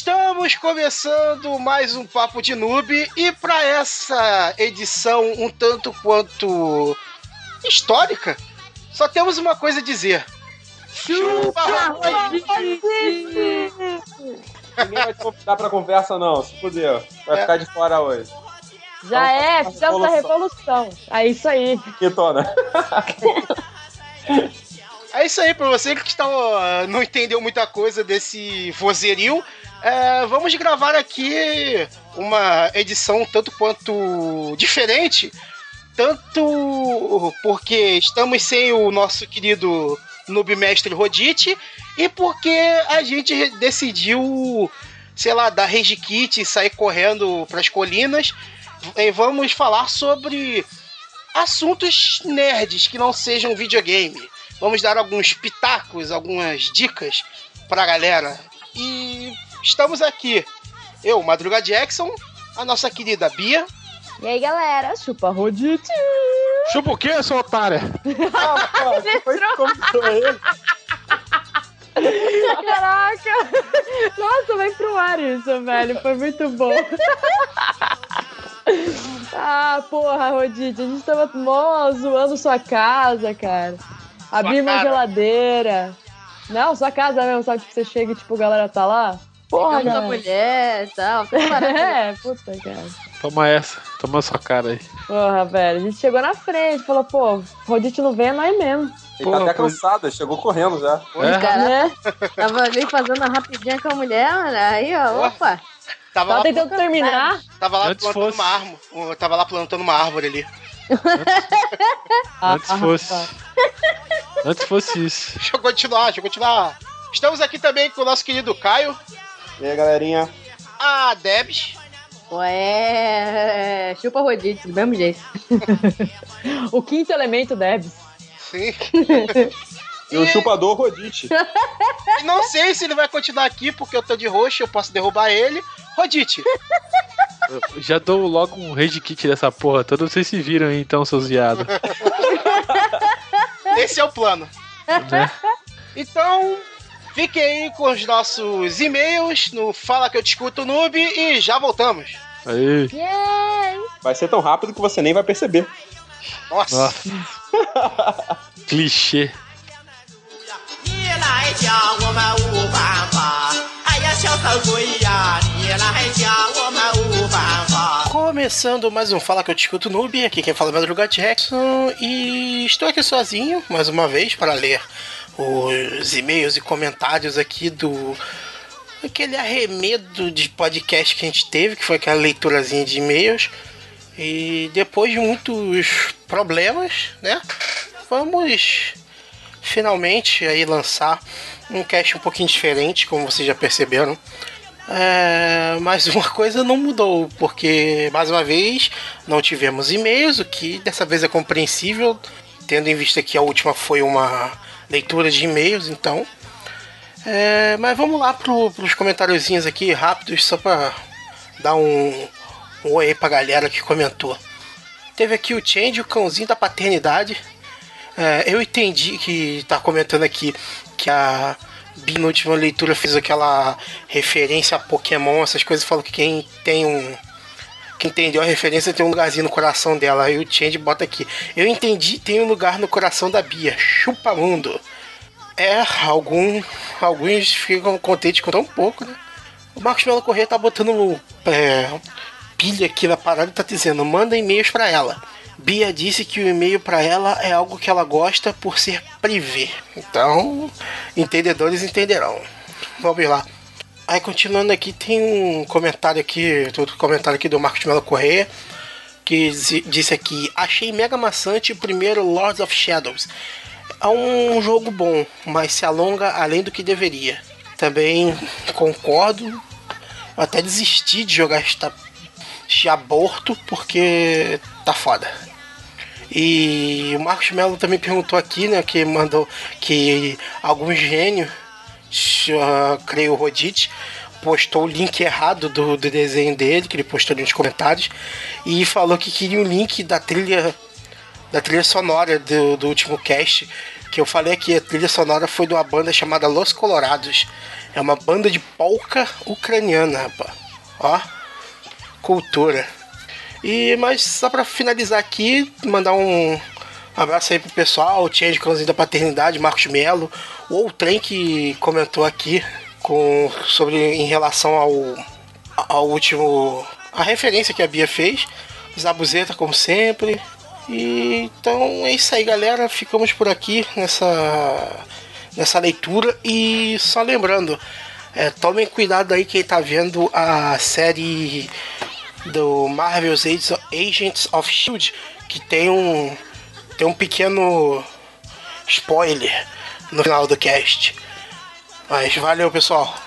Estamos começando mais um Papo de Noob e para essa edição um tanto quanto histórica, só temos uma coisa a dizer. Chupa, Ninguém vai te convidar pra conversa, não. Se puder. Vai É. ficar de fora hoje. Já é, fizemos a revolução. É isso aí. Quitona. É isso aí, pra você que está, não entendeu muita coisa desse vozerio, é, vamos gravar aqui uma edição tanto quanto diferente, tanto porque estamos sem o nosso querido noob mestre Rodite e porque a gente decidiu, sei lá, dar rage kit e sair correndo pras colinas. E vamos falar sobre assuntos nerds que não sejam videogame. Vamos dar alguns pitacos, algumas dicas pra galera. E estamos aqui. Eu, Madruga Jackson, a nossa querida Bia. E aí, galera, chupa rodite. Chupa o quê, sua otária? Ah, pô, ele. Caraca! Nossa, vai pro ar isso, velho. Foi muito bom. Ah, porra, Rodite, a gente tava mó zoando sua casa, cara. Abrir uma geladeira. Não, sua casa mesmo, sabe? Tipo, você chega e, tipo, a galera tá lá. Porra, Ficamos a cara. mulher e tal. É, puta, cara. Toma essa, toma sua cara aí. Porra, velho. A gente chegou na frente, falou, pô, Rodite não vem, é nós mesmo. Ele Porra, tá até pô. cansado, chegou correndo já. É? Cara, Né? tava ali fazendo uma rapidinha com a mulher, aí, ó, opa. Tava Tava tentando terminar. tava lá Antes plantando fosse. uma árvore. Tava lá plantando uma árvore ali. Ah, Antes fosse. Antes fosse isso. Deixa eu continuar, deixa eu continuar. Estamos aqui também com o nosso querido Caio, E aí, galerinha? a Debs, Ué, chupa rodite, do mesmo jeito. O quinto elemento Debs. sim. E o chupador Rodite. E não sei se ele vai continuar aqui porque eu tô de roxo, eu posso derrubar ele. Rodite, Eu já dou logo um rage kit dessa porra toda, vocês se viram aí então, seus viados. esse é o plano. Né? Então, fiquem aí com os nossos e-mails no Fala Que Eu Te Escuto Noob e já voltamos. Aí, Vai ser tão rápido que você nem vai perceber. Nossa. nossa. Clichê. 你来讲我们无办法。哎呀，小色鬼呀，你来讲我们无办法。 Começando mais um Fala Que Eu Te Escuto Noob, aqui quem fala é o Madruga Jackson e estou aqui sozinho, mais uma vez, para ler os e-mails e comentários aqui do... Aquele arremedo de podcast que a gente teve, que foi aquela leiturazinha de e-mails. E depois de muitos problemas, né? Vamos finalmente aí lançar um cast um pouquinho diferente, como vocês já perceberam. É, mas uma coisa não mudou, porque mais uma vez não tivemos e-mails, o que dessa vez é compreensível, tendo em vista que a última foi uma leitura de e-mails, então. É, mas vamos lá pro, pros comentáriozinhos aqui rápidos, só pra dar um, um oi pra galera que comentou. Teve aqui o Change, o cãozinho da paternidade. É, eu entendi que tá comentando aqui que a Bi na última leitura fez aquela referência a Pokémon, essas coisas, falou que quem tem um. Quem entendeu a referência tem um lugarzinho no coração dela. Aí o Change bota aqui. Eu entendi, tem um lugar no coração da Bia. Chupa mundo. É, algum, alguns ficam contentes com tão pouco, né? O Marcos Melo Corrêa tá botando é, pilha aqui na parada e tá dizendo: manda e-mails pra ela. Bia disse que o e-mail pra ela é algo que ela gosta por ser privê. Então, entendedores entenderão. Vamos lá. Aí continuando aqui, tem um comentário aqui, outro comentário aqui do Marcos Melo Correia, que disse aqui, achei mega maçante o primeiro Lords of Shadows. É um jogo bom, mas se alonga além do que deveria. Também concordo, até desisti de jogar esta, este aborto, porque tá foda. E o Marcos Melo também perguntou aqui, né, que mandou que algum gênio, uh, creio Rodite, postou o link errado do, do desenho dele, que ele postou nos comentários, e falou que queria o link da trilha da trilha sonora do, do último cast, que eu falei aqui, a trilha sonora foi de uma banda chamada Los Colorados. É uma banda de polka ucraniana, rapaz. Ó, cultura. E, mas só pra finalizar aqui, mandar um abraço aí pro pessoal, o Change Cãozinho da Paternidade, Marcos Melo, o Outrem que comentou aqui com, sobre em relação ao, ao último. a referência que a Bia fez. Zabuzeta, como sempre. E então é isso aí, galera. Ficamos por aqui nessa, nessa leitura. E só lembrando, é, tomem cuidado aí quem tá vendo a série do Marvel's Agents of Shield, que tem um tem um pequeno spoiler no final do cast. Mas valeu, pessoal.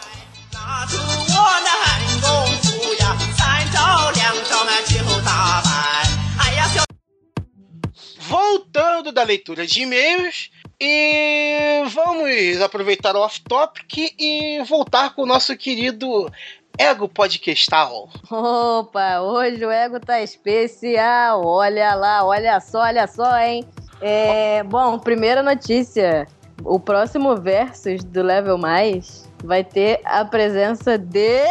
Voltando da leitura de e-mails, e vamos aproveitar o off-topic e voltar com o nosso querido Ego Podcastal. Opa, hoje o ego tá especial. Olha lá, olha só, olha só, hein? É, bom, primeira notícia. O próximo Versus do Level Mais vai ter a presença de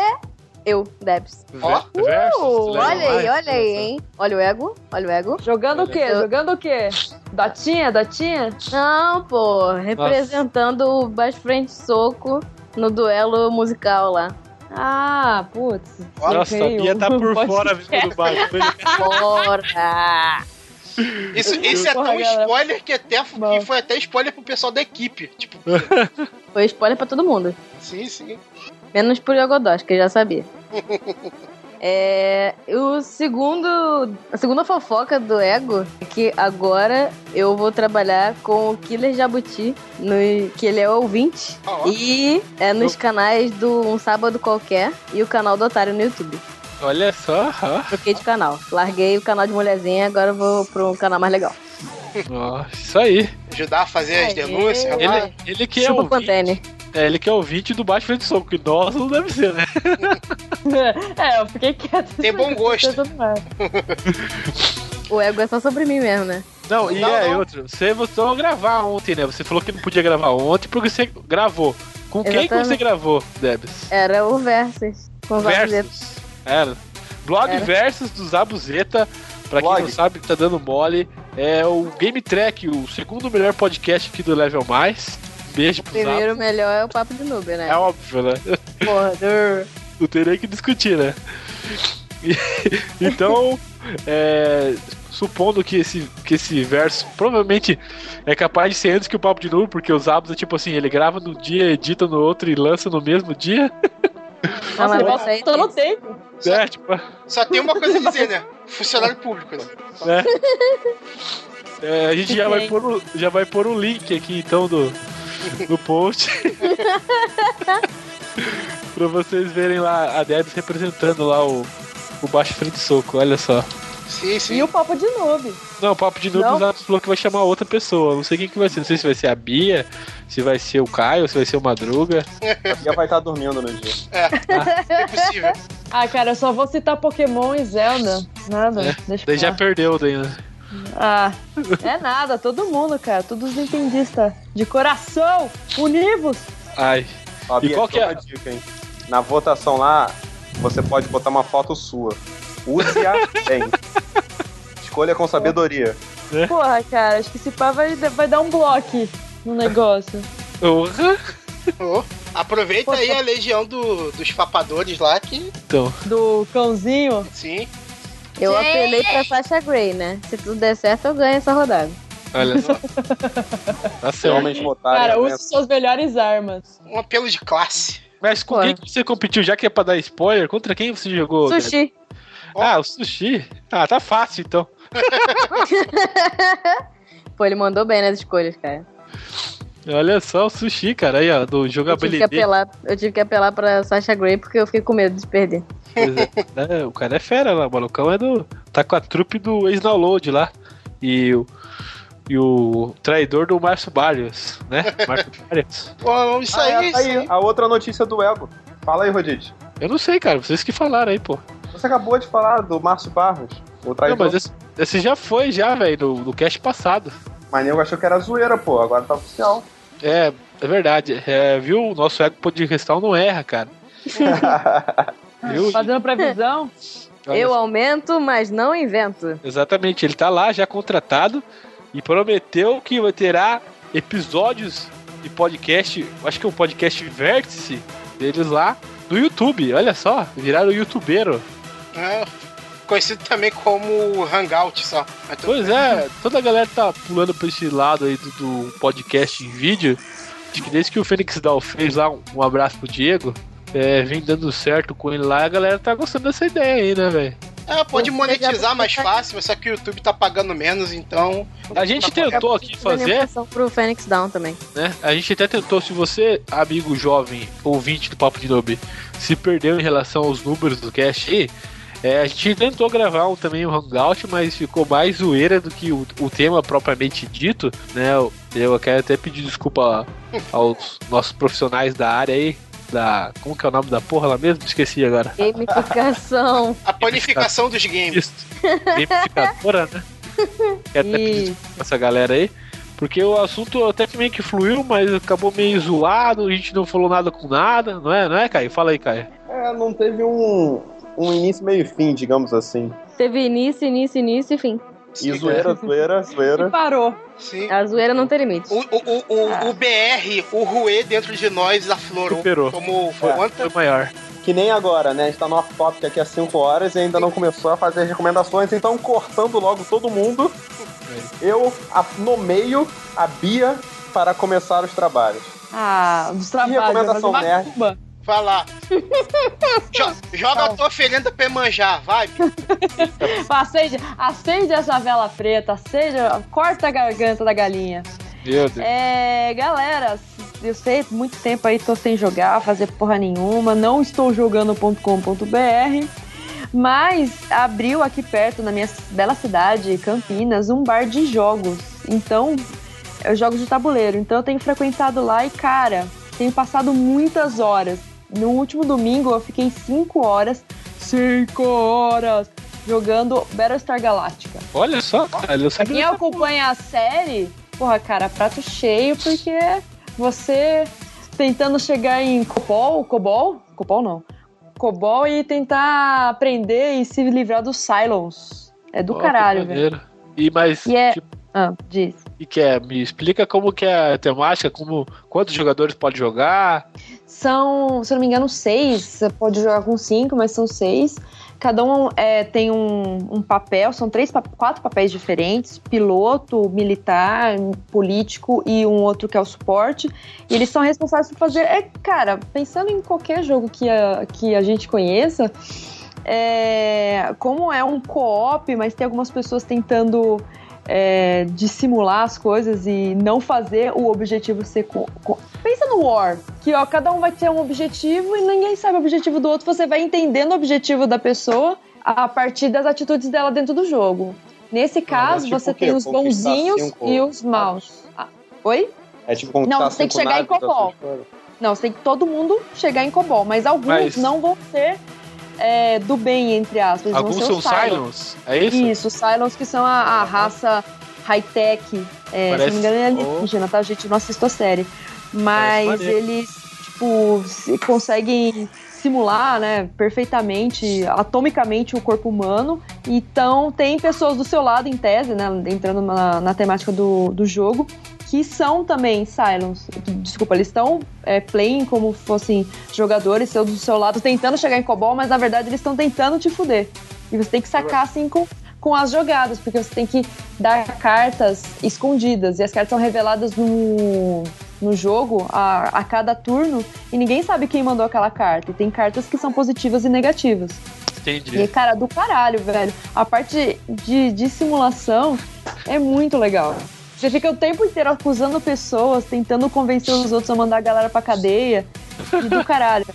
eu, Debs. Ó, Uh, olha aí, mais. olha aí, hein? Olha o ego, olha o ego. Jogando o quê? Eu- Jogando o quê? Datinha? Datinha? Não, pô, representando o Baixo Frente Soco no duelo musical lá. Ah, putz. Nossa, a Bia tá por fora mesmo do baixo. Bora! Isso, esse é Porra, tão galera. spoiler que, até, Bom. que foi até spoiler pro pessoal da equipe. Tipo, Foi spoiler pra todo mundo. sim, sim. Menos pro Yogodós, que eu já sabia. É, o segundo, a segunda fofoca do Ego é que agora eu vou trabalhar com o Killer Jabuti, no, que ele é ouvinte, Ó, e é nos canais do Um Sábado Qualquer e o canal do Otário no YouTube. Olha só. Troquei de canal. Larguei o canal de mulherzinha, agora eu vou pro canal mais legal. Ó, Isso aí. ajudar a fazer as Aê. denúncias. Ele-. Ele, que é Chupa o Pantene. É, ele que é o 20 do baixo frente de soco, que nós não deve ser, né? É, eu fiquei quieto. Tem bom gosto. O Ego é só sobre mim mesmo, né? Não, e Não, é não. outro. Você voltou a gravar ontem, né? Você falou que não podia gravar ontem porque você gravou. Com quem que Exatamente. você gravou, Debs? Era o Versus. Com os Versus. Era. Blog Era. Versus do Zabuzeta. Pra quem não sabe, tá dando mole. É o Game Track, o segundo melhor podcast aqui do Level Mais. Beijo pro. Primeiro melhor é o papo de noob, né? É óbvio, né? Porra, dur. Não tem nem que discutir, né? Então, é, supondo que esse, que esse verso provavelmente é capaz de ser antes que o Papo de Novo, porque os Zabos é tipo assim, ele grava num dia, edita no outro e lança no mesmo dia. Não, Nossa, mas aí- tô no tempo. É, tipo, Só tem uma coisa a dizer, né? Funcionário público, né? né? É, a gente já vai, pôr o, já vai pôr o link aqui então do, do post. pra vocês verem lá a Debs representando lá o, o Baixo Frente Soco, olha só. Sim, sim. E o papo de noob. Não, o Papo de Noob Não? o Zanos falou que vai chamar outra pessoa. Não sei quem que vai ser. Não sei se vai ser a Bia, se vai ser o Caio, se vai ser o Madruga. A Bia vai estar dormindo no dia. É possível. Ah, cara, eu só vou citar Pokémon e Zelda. Nada. É, Deixa Daí já perdeu daí, né? Ah, é nada, todo mundo, cara. Todos os nintendistas. De coração, univos. Ai. Ó, E Bia, qual que tem é- uma dica, hein? Na votação lá, você pode botar uma foto sua. Use-a bem. Escolha com sabedoria. Porra, cara, acho que esse pá vai, vai dar um bloco no negócio. Porra. Ô, aproveita aí a legião do- dos papadores lá que. Então, Do cãozinho. Sim. Eu apelei pra Sasha Grey, né? Se tudo der certo, eu ganho essa rodada. olha só. Se certo. homens votarem, Cara, né? use suas melhores armas. Um apelo de classe. Mas com quem que você competiu? Já que é pra dar spoiler, contra quem você jogou? Sushi. Ah, o Sushi. Ah, tá fácil então. Pô, ele mandou bem nas escolhas, cara. Olha só o Sushi, cara. Aí, ó, do Eu tive, que jogabilidade. apelar, eu tive que apelar pra Sasha Grey porque eu fiquei com medo de perder. É, o cara é fera lá, o malucão é do. Tá com a trupe do ex-download lá. E o. E o traidor do Márcio Barrios, né? Márcio Barrios. Pô, isso Ah, é, aí, tá isso aí, aí. a outra notícia do Ego. Fala aí, Rodite. Eu não sei, cara, vocês que falaram aí, pô. Você acabou de falar do Márcio Barros, o Não, traidor. mas esse, esse já foi, já, velho, no, no cast passado. Mas nego achou que era zoeira, pô. Agora tá oficial. É, É verdade. É, viu? O nosso ego podcastal não erra, cara. Viu? Fazendo previsão. Olha Eu aumento, mas não invento. Exatamente, ele tá lá já contratado e prometeu que vai terá episódios de podcast, acho que é o podcast Vértice deles lá no YouTube. Olha só, viraram youtubeiro. É, conhecido também como Hangout só. Pois bem. é, toda a galera tá pulando pra esse lado aí do, do podcast em vídeo. Acho que desde que o Fênix Down fez lá um, um abraço pro Diego, é, vem dando certo com ele lá, a galera tá gostando dessa ideia aí, né, velho? É, pode monetizar mais fácil, mas só que o YouTube tá pagando menos, então. A gente tentou aqui fazer pro Fênix Down também. né? A gente até tentou, se você, amigo jovem, ouvinte do Papo de Noob, se perdeu em relação aos números do cast aí, é, a gente tentou gravar um, também um hangout, mas ficou mais zoeira do que o, o tema propriamente dito, né? Eu, eu quero até pedir desculpa aos nossos profissionais da área aí, da... como que é o nome da porra lá mesmo? Esqueci agora. Gamificação. A panificação dos games. Isso. Gamificadora, né? Quero até pedir desculpa pra essa galera aí. Porque o assunto até que meio que fluiu, mas acabou meio zoado, a gente não falou nada com nada, não é, não é, Caio? Fala aí, Caio. É, não teve um, um início meio fim, digamos assim. Teve início, início, início e fim. E zoeira, zoeira, E zoeira. parou. Sim. A zoeira não tem limite. O, o, o, o, o BR, o Rue dentro de nós aflorou. Superou. Como É. conta. Foi maior. Que nem agora, né? A gente tá no off-topic aqui há 5 horas e ainda não começou a fazer as recomendações, então cortando logo todo mundo, eu a- nomeio a Bia para começar os trabalhos. Ah, dos trabalhos. recomendação fazer nerd? macumba. Vai lá. Jo- joga a tua oferenda pra manjar, vai. Acende, acende essa vela preta, acende, corta a garganta da galinha. Meu Deus. É, galera, eu sei, muito tempo aí tô sem jogar, fazer porra nenhuma, não estou jogando.com.br, mas abriu aqui perto, na minha bela cidade, Campinas, um bar de jogos. Então, eu jogo de tabuleiro, então eu tenho frequentado lá e, cara, tenho passado muitas horas. No último domingo eu fiquei 5 horas, 5 horas, jogando Battlestar Galactica. Olha só, cara, Pra quem acompanha a série, porra, cara, prato cheio, porque você tentando chegar em Cobol, Cobol? Cobol não. Cobol e tentar aprender e se livrar dos Cylons. É do Ó, caralho, velho. E mas E é- tipo, Ah, diz. e que é, me explica como que é a temática, como quantos jogadores pode jogar? São, se eu não me engano, seis. Você pode jogar com cinco, mas são seis. Cada um é, tem um, um papel, são três, quatro papéis diferentes: piloto, militar, político e um outro que é o suporte. E eles são responsáveis por fazer. É, cara, pensando em qualquer jogo que a, que a gente conheça, é, como é um co-op, mas tem algumas pessoas tentando é, dissimular as coisas e não fazer o objetivo ser. Pensa no War, que ó, cada um vai ter um objetivo e ninguém sabe o objetivo do outro. Você vai entendendo o objetivo da pessoa a partir das atitudes dela dentro do jogo. Nesse caso, tipo você tem os bonzinhos e os maus. Ah, oi? É tipo Não, você tem que chegar em Cobol. Não, você tem que todo mundo chegar em Cobol, mas alguns Mas- não vão ser é, do bem, entre aspas. Alguns são Cylons. É isso? Isso, os Cylons que são a, a raça high-tech. É, se Parece- não me engano, é oh. alienígena, tá? Gente, não assisto a série. Mas eles, tipo, se- conseguem simular, né, perfeitamente, atomicamente o corpo humano. Então, tem pessoas do seu lado, em tese, né, entrando na, na temática do, do jogo, que são também Cylons. Desculpa, eles estão é, playing como fossem jogadores seus do seu lado, tentando chegar em Cobol, mas na verdade eles estão tentando te fuder. E você tem que sacar assim com, com as jogadas, porque você tem que dar cartas escondidas. E as cartas são reveladas no, no jogo a, a cada turno. E ninguém sabe quem mandou aquela carta. E tem cartas que são positivas e negativas. Entendi. E, cara, do caralho, velho. A parte de, de simulação é muito legal. Você fica o tempo inteiro acusando pessoas, tentando convencer os outros a mandar a galera pra cadeia. E do caralho.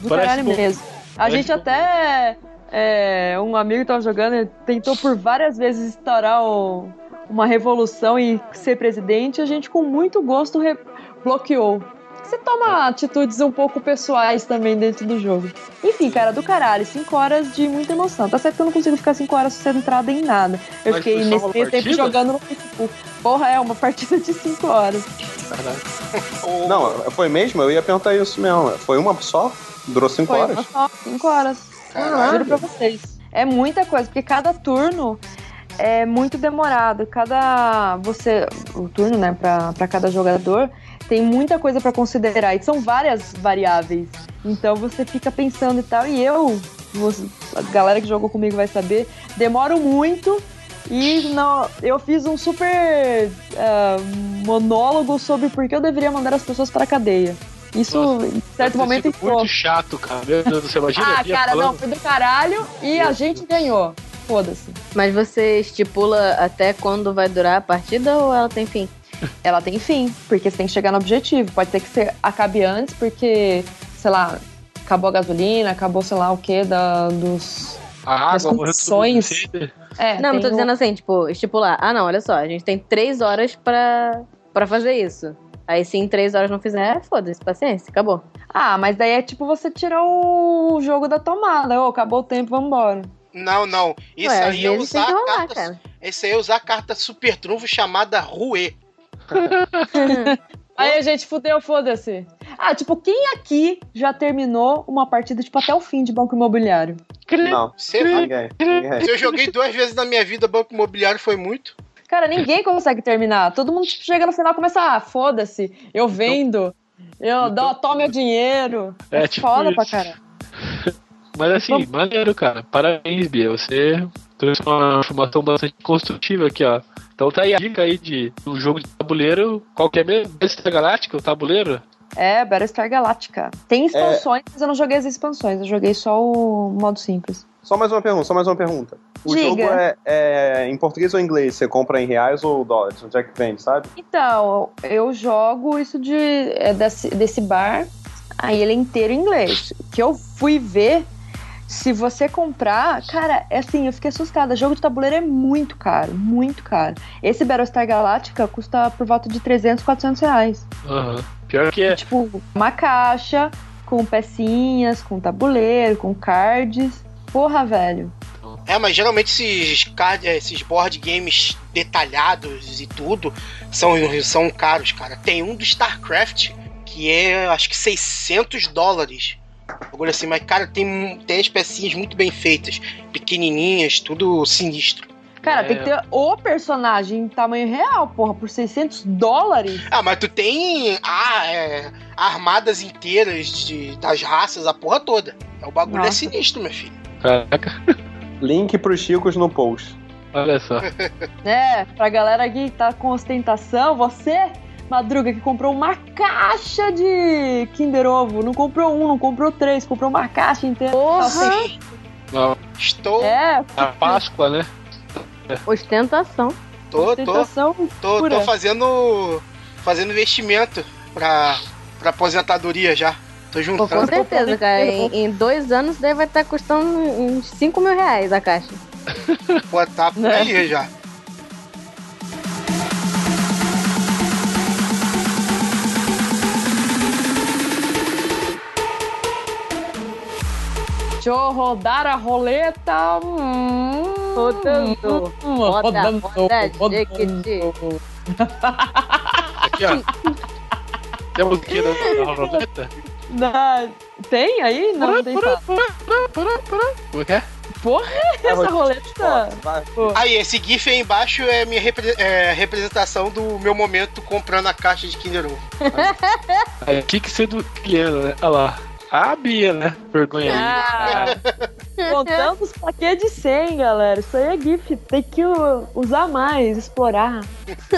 Do Parece caralho bom. mesmo. A Parece gente bom. até. é, um amigo tava jogando, ele tentou por várias vezes instaurar o- uma revolução e ser presidente. A gente, com muito gosto, bloqueou. Você toma atitudes um pouco pessoais também dentro do jogo. Enfim, cara, do caralho, 5 horas de muita emoção. Tá certo que eu não consigo ficar 5 horas centrada em nada. Eu Mas fiquei nesse tempo partida? jogando no Facebook. Porra, é uma partida de 5 horas. Não, foi mesmo? Eu ia perguntar isso mesmo. Foi uma só? Durou cinco Foi horas? uma só, cinco horas. Caralho. Juro pra vocês. É muita coisa, porque cada turno é muito demorado. Cada. Você. O turno, né, pra, pra cada jogador, tem muita coisa pra considerar. E são várias variáveis. Então você fica pensando e tal. E eu, você- a galera que jogou comigo vai saber, demoro muito. E não, eu fiz um super ah, monólogo sobre por que eu deveria mandar as pessoas pra cadeia. Isso, Nossa, em certo momento, sido entrou. muito chato, cara. Meu Deus do céu, imagina Ah, cara, não, falando. foi do caralho e a gente ganhou. Foda-se. Mas você estipula até quando vai durar a partida ou ela tem fim? Ela tem fim, porque você tem que chegar no objetivo. Pode ser que você acabe antes, porque, sei lá, acabou a gasolina, acabou, sei lá o que, da, dos. A das água, condições. É, não, mas tô o- dizendo assim, tipo, estipular. Ah, não, olha só, a gente tem três horas pra, pra fazer isso. Aí se em três horas não fizer, foda-se, paciência, acabou. Ah, mas daí é tipo você tirar o jogo da tomada. Ô, acabou o tempo, vambora. Não, não. Isso Ué, aí é usar a rolar, carta. cara. Esse aí é usar a carta super trunfo chamada Rue. Aí a gente fudeu, foda-se. Ah, tipo, quem aqui já terminou uma partida, tipo, até o fim de Banco Imobiliário? Não, Você- ninguém. ninguém. Se eu joguei duas vezes na minha vida Banco Imobiliário foi muito. Cara, ninguém consegue terminar. Todo mundo tipo, chega no final e começa, ah, foda-se, eu vendo, eu dou, tomo meu dinheiro. É, É, tipo foda pra isso. caralho. Mas assim, maneiro, cara. Parabéns, Bia. Você trouxe uma informação bastante construtiva aqui, ó. Então tá aí a dica aí de um jogo de tabuleiro. Qual que é mesmo? Battlestar Galáctica, o tabuleiro? É, Battlestar Galactica. Tem expansões, mas eu não joguei as expansões, eu joguei só o modo simples. Só mais uma pergunta, só mais uma pergunta. O Diga. jogo é, é em português ou inglês? Você compra em reais ou dólares? Onde é que vende, sabe? Então, eu jogo isso de, é, desse, desse bar, aí ele é inteiro em inglês. Que eu fui ver, se você comprar, cara, é assim, eu fiquei assustada. Jogo de tabuleiro é muito caro, muito caro. Esse Battlestar Galactica custa por volta de 300, 400 reais. Aham. Pior que é. Tipo, uma caixa com pecinhas, com tabuleiro, com cards. Porra, velho. É, mas geralmente esses, card, eh, esses board games detalhados e tudo são, são caros, cara. Tem um do StarCraft que é, acho que 600 dólares. Agora assim, mas cara, tem, tem as pecinhas muito bem feitas, pequenininhas, tudo sinistro. Cara, É. tem que ter o personagem em tamanho real, porra, por 600 dólares. Ah, mas tu tem ah, é, armadas inteiras de, das raças, a porra toda. É, O bagulho é Nossa. sinistro, meu filho. Caraca, Link pros chicos no post. olha só. É, pra galera que tá com ostentação, você, Madruga, que comprou uma caixa de Kinder Ovo. Não comprou um, não comprou três, comprou uma caixa inteira. Porra! Não, estou. É, a Páscoa, né? Ostentação. Tô, tô, ostentação tô, pura. tô fazendo. Fazendo investimento pra, pra aposentadoria já. Tô Pô, com juntando. certeza, cara. Em, em dois anos daí vai estar custando uns 5 mil reais a caixa. botar por Né? aí já. Deixa eu rodar a roleta. Hum, Rodando. hum, Roda, roda, Jequiti. Aqui, ó. Tem a musiquinha da, da roleta? Na- Tem aí? Não, não tem fato. pará, pará, pará. Como é que é? Porra, essa roleta. Aí, esse GIF aí embaixo é minha repre- é, representação do meu momento comprando a caixa de Kinder Ovo. Aí, o que que você do Guilherme, né? Olha lá. A Bia, né? Vergonha aí. Ah, contamos pra que de 100, galera. Isso aí é GIF. Tem que usar mais, explorar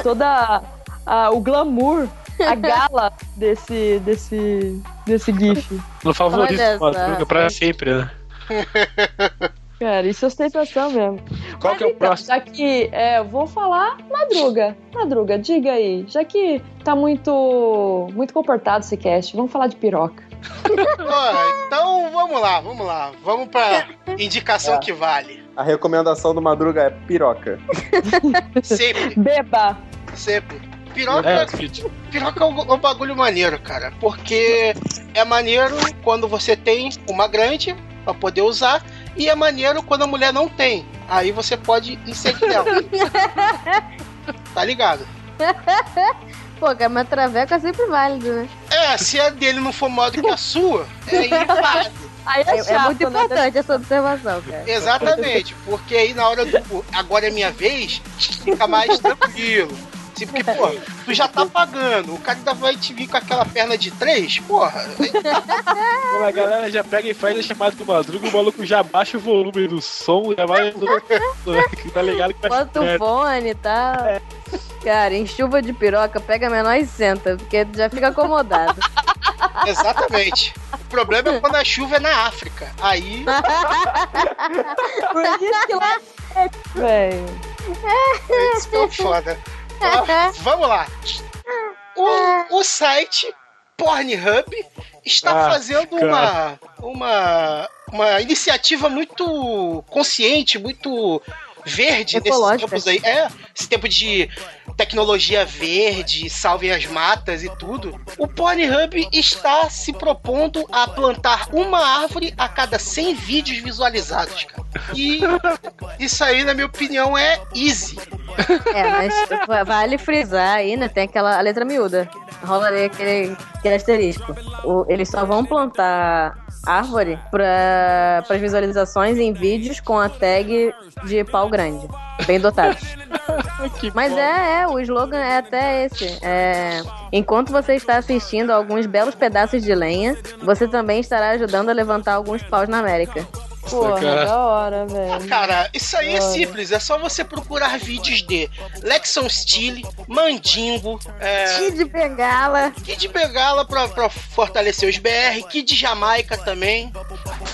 toda a- o glamour, a gala desse, desse, desse GIF. No favorito. Madruga, pra sempre, né? Cara, isso é ostentação mesmo. Qual Mas que é o então, próximo? Já que é, eu vou falar Madruga. Madruga, diga aí. Já que tá muito, muito comportado esse cast, vamos falar de piroca. Então vamos lá, vamos lá. Vamos pra indicação É. que vale. A recomendação do Madruga é piroca. Sempre, Beba! sempre. Piroca, É, piroca é um, um bagulho maneiro, cara. Porque é maneiro quando você tem uma grande pra poder usar. E é maneiro quando a mulher não tem. Aí você pode inserir ela. tá ligado? Pô, cara, mas traveco é sempre válido, né? É, se a dele não for maior do que a sua, aí vale. Aí é, É, é chato, muito né? importante essa observação, cara. Exatamente, porque aí na hora do agora é minha vez, fica mais tranquilo. Assim, porque, pô, tu já tá pagando, o cara ainda vai te vir com aquela perna de três, porra. A galera já pega e faz a chamada do Madruga, o maluco já baixa o volume do som, já vai. tá ligado que vai Bota o fone e tal. Cara, em chuva de piroca, pega menor e senta, porque já fica acomodado. Exatamente. O problema é quando a chuva é na África. Aí, Por isso que lá é, velho. isso que é foda. Ó, vamos lá. O, o site Pornhub está Ah, fazendo uma, uma, uma iniciativa muito consciente, muito verde nesses Ecológica. tempos aí. É, esse tempo de tecnologia verde, salvem as matas e tudo. O Pornhub está se propondo a plantar uma árvore a cada 100 vídeos visualizados, cara. E isso aí, na minha opinião, é easy. É, mas vale frisar aí, né? Tem aquela letra miúda. Rola ali aquele, aquele asterisco. O- eles só vão plantar árvore para as visualizações em vídeos com a tag de pau grande. Bem dotados. Mas é, é, o slogan é até esse. É, enquanto você está assistindo a alguns belos pedaços de lenha, você também estará ajudando a levantar alguns paus na América. Porra, cara. da hora, velho. Cara, isso aí é Olha. simples. É só você procurar vídeos de Lexon Steele, Mandingo, é, Kid Bengala. Kid Bengala pra, pra fortalecer os BR, Kid Jamaica também.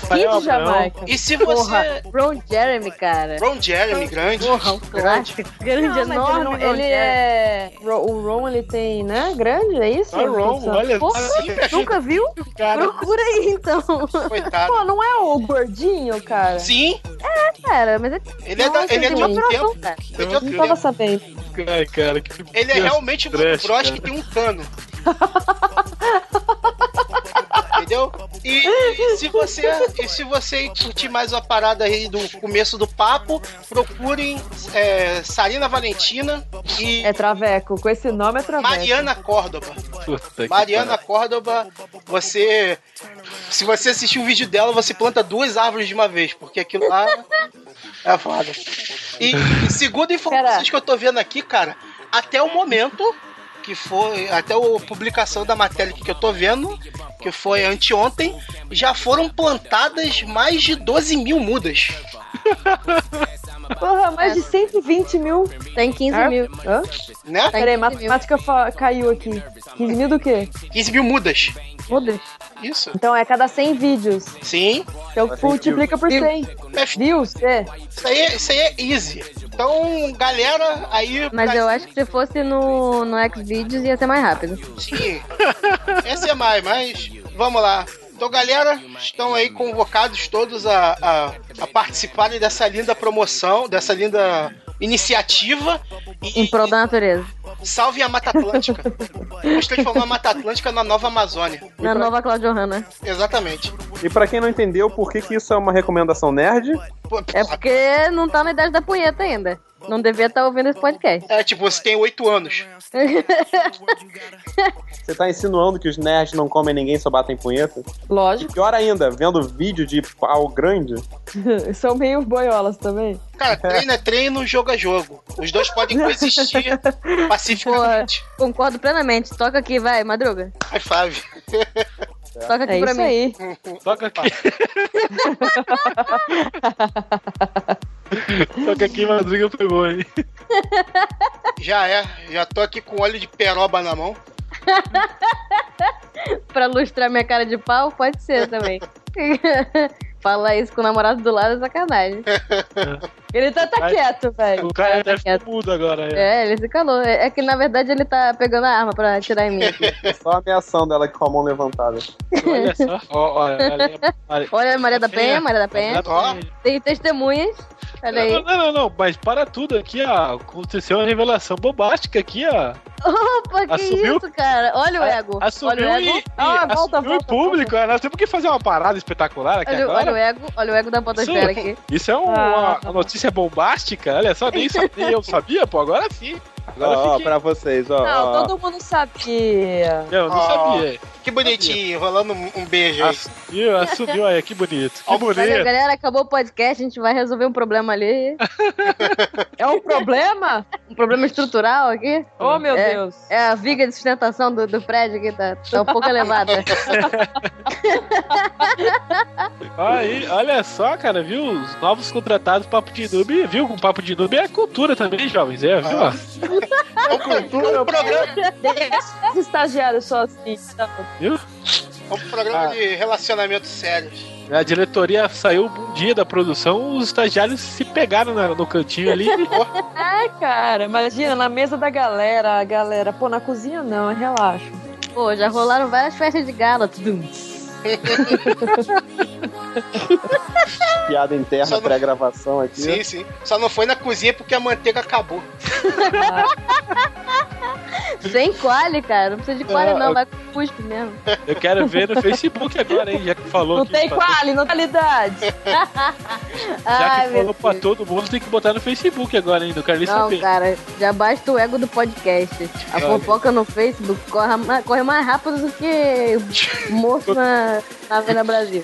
Kid. Jamaica. E se Porra, você. Ron Jeremy, cara. Ron Jeremy, grande. Porra, um clássico. Grande, Não, ele, enorme. ele Jeremy. é. Ro- O Ron ele tem, né? Grande, é isso? Ah, Ron, olha Porra, Sim, Nunca viu? cara. Procura aí, então. coitado. Pô, não é o gordinho, cara? Sim, Cara, mas é... ele é, da, ele é de outro gente. tempo. cara. Ele é de outro Não tava tempo. sabendo. Ai, cara, que Ele é realmente um cara. que tem um cano. Entendeu? E, e se você e se você curtir mais uma parada aí do começo do papo, procurem é, Sarina Valentina e É Traveco. Com esse nome é Traveco. Mariana Córdoba. Puta Mariana. Córdoba, você. Se você assistir o vídeo dela, você planta duas árvores de uma vez, porque aquilo lá é foda. E, e segundo informações Pera. que eu tô vendo aqui, cara, até o momento que foi, até a publicação da matéria que eu tô vendo, que foi anteontem, já foram plantadas mais de 12 mil mudas, Porra, mais de 120 mil. Tem 15 Ah. mil. Hã? né? Tem Peraí, 15 mil. matemática caiu aqui. 15 mil do quê? 15 mil mudas. Muda. Isso. Então é cada 100 vídeos. Sim. Então Cada 100 multiplica por 100. É, Views? É. Isso aí, isso aí é easy. Então, galera, aí. Mas pra- eu acho que se fosse no, no Xvideos ia ser mais rápido. Sim. Esse é mais, mas vamos lá. Então, galera, estão aí convocados todos a, a, a participarem dessa linda promoção, dessa linda iniciativa. E, Em prol da natureza. salve a Mata Atlântica. Vamos transformar a Mata Atlântica na nova Amazônia. Na nova Claudio Hanna. Exatamente. E pra quem não entendeu por que, que isso é uma recomendação nerd, É porque não tá na idade da punheta ainda. Não devia estar ouvindo esse podcast. É, tipo, você tem oito anos. você tá insinuando que os nerds não comem ninguém, só batem punheta? Lógico. Pior ainda, vendo vídeo de pau grande, São meio boiolas também. Cara, treino é treino, jogo é jogo. Os dois podem coexistir pacificamente. Concordo plenamente. Toca aqui, vai, Madruga. High five. Toca aqui É pra isso mim. aí. Toca aqui. Toca aqui, Madruga pegou, hein? Já é. Já tô aqui com óleo de peroba na mão. Pra lustrar minha cara de pau, pode ser também. Falar isso com o namorado do lado é sacanagem. Ele tá, tá quieto, velho. O cara tá deve mudo agora. É. É, ele se calou. É é que na verdade ele tá pegando a arma pra atirar em mim. aqui. é só ameaçando ela com a mão levantada. Olha só. Olha, olha, olha. Olha a Maria da Penha, Maria da Penha. Tem testemunhas. Olha Não, aí. não, não, não, mas para tudo aqui, ó. Aconteceu uma revelação bombástica aqui, ó. Opa, que Assumiu? isso, cara? Olha o ego. Assumiu olha o e, ego. e Ah, volta, assumiu volta, em público. ó. Nós temos que fazer uma parada espetacular aqui Olha, agora. olha o ego. Olha o ego da podosfera aqui. Isso é um- Ah, uma, tá uma notícia bombástica. Olha só, nem, sabia, eu sabia, pô, agora sim. Agora Ó, fiquei- pra vocês, ó. Não, ó. todo mundo sabia. Eu não Ó. sabia. Que bonitinho, rolando um beijo aí. Assumiu, assumiu, olha que bonito. Que bonito. Olha, galera, acabou o podcast, a gente vai resolver um problema ali. É um problema? Um problema estrutural aqui. Oh, meu É. Deus. É a viga de sustentação do, do prédio aqui, tá, tá um pouco elevada. Aí, olha só, cara, viu? Os novos contratados Papo de Noob, viu? Com Papo de Noob é cultura também, jovens. É, viu? Ah. É um, é um programa, Os estagiários só assim. tá? Viu? é um programa Ah. de relacionamentos sérios. A diretoria saiu um dia da produção, os estagiários se pegaram na- no cantinho ali. Ai, cara, imagina, na mesa da galera, a galera, pô, na cozinha não, relaxa. Pô, já rolaram várias festas de gala. Tudum. Piada interna, não- pré-gravação aqui. Sim, sim. Só não foi na cozinha porque a manteiga acabou. Sem quali, cara. Não precisa de quali, Ah, não. eu- Vai com cuspe mesmo. Eu quero ver no Facebook agora, hein? Já que falou Não que tem quali, não tem qualidade. Já Ai, que falou pra todo mundo, tem que botar no Facebook agora, hein? Não quero nem Não, saber. cara, já basta o ego do podcast. A Olha. fofoca no Facebook corre, corre mais rápido do que morto na, na Avenida Brasil.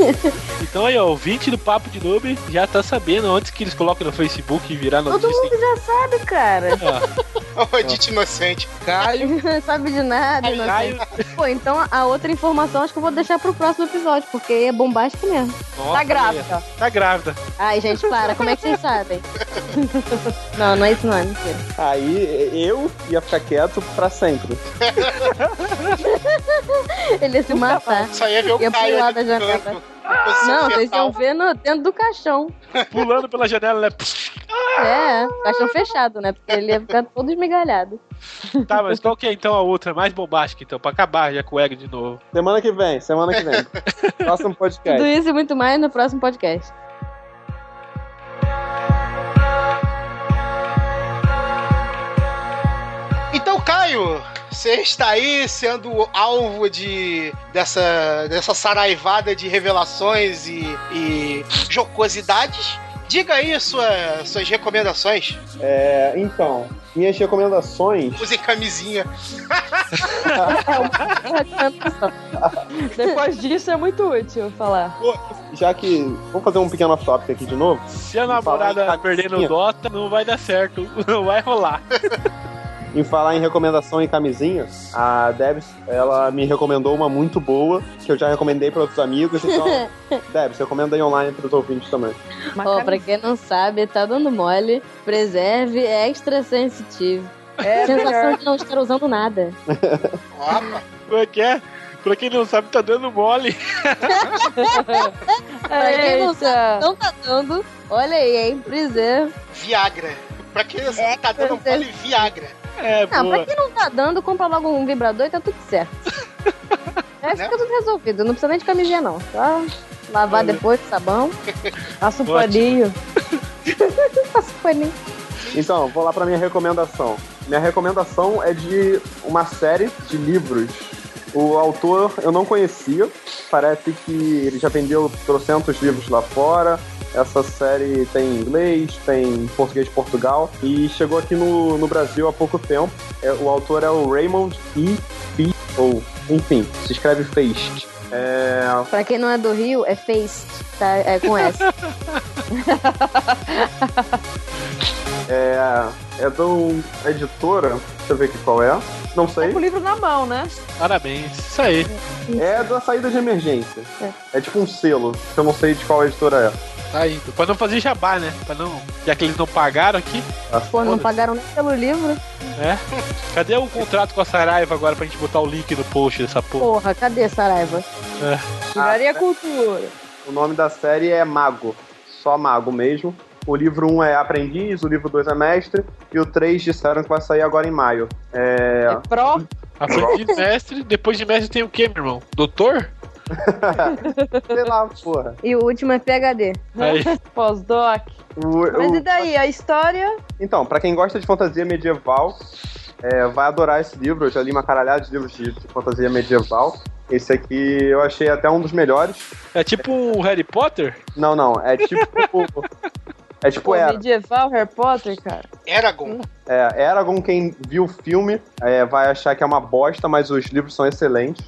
Então aí, ó, o 20 do Papo de Noob já tá sabendo antes que eles colocam no Facebook e virar Todo notícia. mundo já sabe, cara. Ah, Ô, Dito inocente. Caio, Não sabe de nada. não Caio. sei. Pô, então a outra informação acho que eu vou deixar pro próximo episódio, porque é bombástico mesmo. Nossa, Tá grávida. Tá grávida. Ai, gente, para. Como é que vocês sabem? Não, não é isso não, é mentira. Aí eu ia ficar quieto pra sempre. Ele ia se matar. Só ia ver o Ia Caio pular da janela. Não, vocês ver no, dentro do caixão. Pulando pela janela, né? É, caixão fechado, né? Porque ele ia ficar todo esmigalhado. Tá, mas qual que é então a outra mais bombástica, então? Pra acabar já com o ego de novo. Semana que vem, semana que vem. Próximo Tudo podcast. isso e muito mais no próximo podcast. Caio, você está aí sendo alvo de dessa, dessa saraivada de revelações e, e jocosidades. Diga aí sua, suas recomendações. É, então, minhas recomendações. Usem camisinha. Depois disso é muito útil falar. Já que. Vamos fazer um pequeno off-topic aqui de novo? Se a namorada no camisinha. Dota, não vai dar certo. Não vai rolar. Em falar em recomendação em camisinha, a Debs, ela me recomendou uma muito boa, que eu já recomendei para outros amigos, então, Debs, recomenda aí online para os ouvintes também. Ó, cami- pra quem não sabe, tá dando mole. Preserve extra sensitivo. É Sensação melhor. de não estar usando nada. Opa. Como é que é? Pra quem não sabe, tá dando mole. Pra quem não Eita. Não tá dando. Olha aí, hein? Preserve. Viagra. Pra quem não sabe, tá dando mole Viagra. É, Não, boa. pra quem não tá dando, compra logo um vibrador e tá tudo certo. Aí Né? fica tudo resolvido. Não precisa nem de camisinha, não. Só lavar depois com sabão. Passa um paninho. Passa o paninho. Então, vou lá para minha recomendação. Minha recomendação é de uma série de livros. O autor eu não conhecia, parece que ele já vendeu trocentos livros lá fora. Essa série tem em inglês, tem em português de Portugal e chegou aqui no, no Brasil há pouco tempo. É, o autor é o Raymond E. P. ou enfim, se escreve Feist. É, Pra quem não é do Rio, é Face. Tá? É com S. é, é de uma editora, deixa eu ver aqui qual é. Não Tá sei. com o livro na mão, né? Parabéns. Isso aí. É da saída de emergência. É. É tipo um selo, que eu não sei de qual editora Tá indo. Pra não fazer jabá, né? Pra não. Já que eles não pagaram aqui. é. Pô, não pagaram nem pelo livro. É. Cadê o contrato com a Saraiva agora pra gente botar o link no post dessa porra? Porra, cadê Saraiva? Livraria Cultura. O nome da série é Mago. Só Mago mesmo. O livro 1 é Aprendiz, o livro 2 é Mestre, e o 3 disseram que vai sair agora em maio. É. É pró. Aprendiz mestre, depois de mestre tem o quê, meu irmão? Doutor? Sei lá, porra. E o último é PHD. Aí. Pós-doc. O- Mas o- e daí? A história. Então, pra quem gosta de fantasia medieval, é, vai adorar esse livro. Eu já li uma caralhada de livros de, de fantasia medieval. Esse aqui eu achei até um dos melhores. É tipo um Harry Potter? Não, não, é tipo. É tipo Pô, era. medieval, Harry Potter, cara. Eragon. É, Eragon, quem viu o filme, é, vai achar que é uma bosta, mas os livros são excelentes.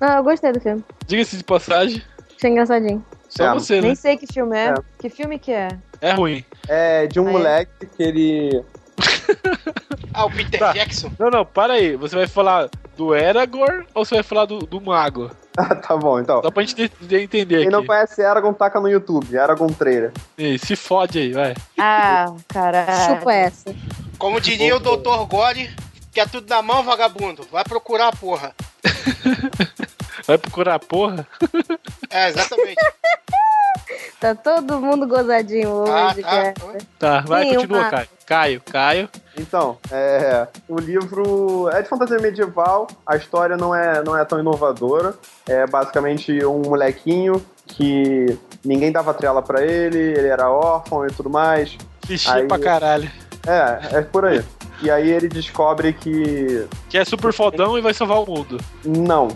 Não, eu gostei do filme. Diga-se de passagem, Achei engraçadinho. só É, você, né? Nem sei que filme é. É. Que filme que é? É ruim. É de um Ah, é? moleque que ele. Ah, o Peter Tá. Jackson. Não, não, para aí. Você vai falar do Aragorn ou você vai falar do, do Mago? Ah, tá bom, então. Só pra gente de- de entender Quem não aqui. conhece Eragon, taca no YouTube. Eragon Trailer. Ei, se fode aí, vai. Ah, caralho. Chupa essa. Como diria o Dr. Gore, que é tudo na mão, vagabundo. Vai procurar, porra. Vai procurar a porra? É, exatamente. Tá todo mundo gozadinho hoje, Ah, tá. cara. Tá, vai, Sim, continua, uma- Caio. Caio, Caio. Então, é, o livro é de fantasia medieval, a história não é, não é tão inovadora. É basicamente um molequinho que ninguém dava trela pra ele, ele era órfão e tudo mais. Clichê Aí- pra caralho. É, é por aí. E aí ele descobre que Que é super fodão e vai salvar o mundo. não.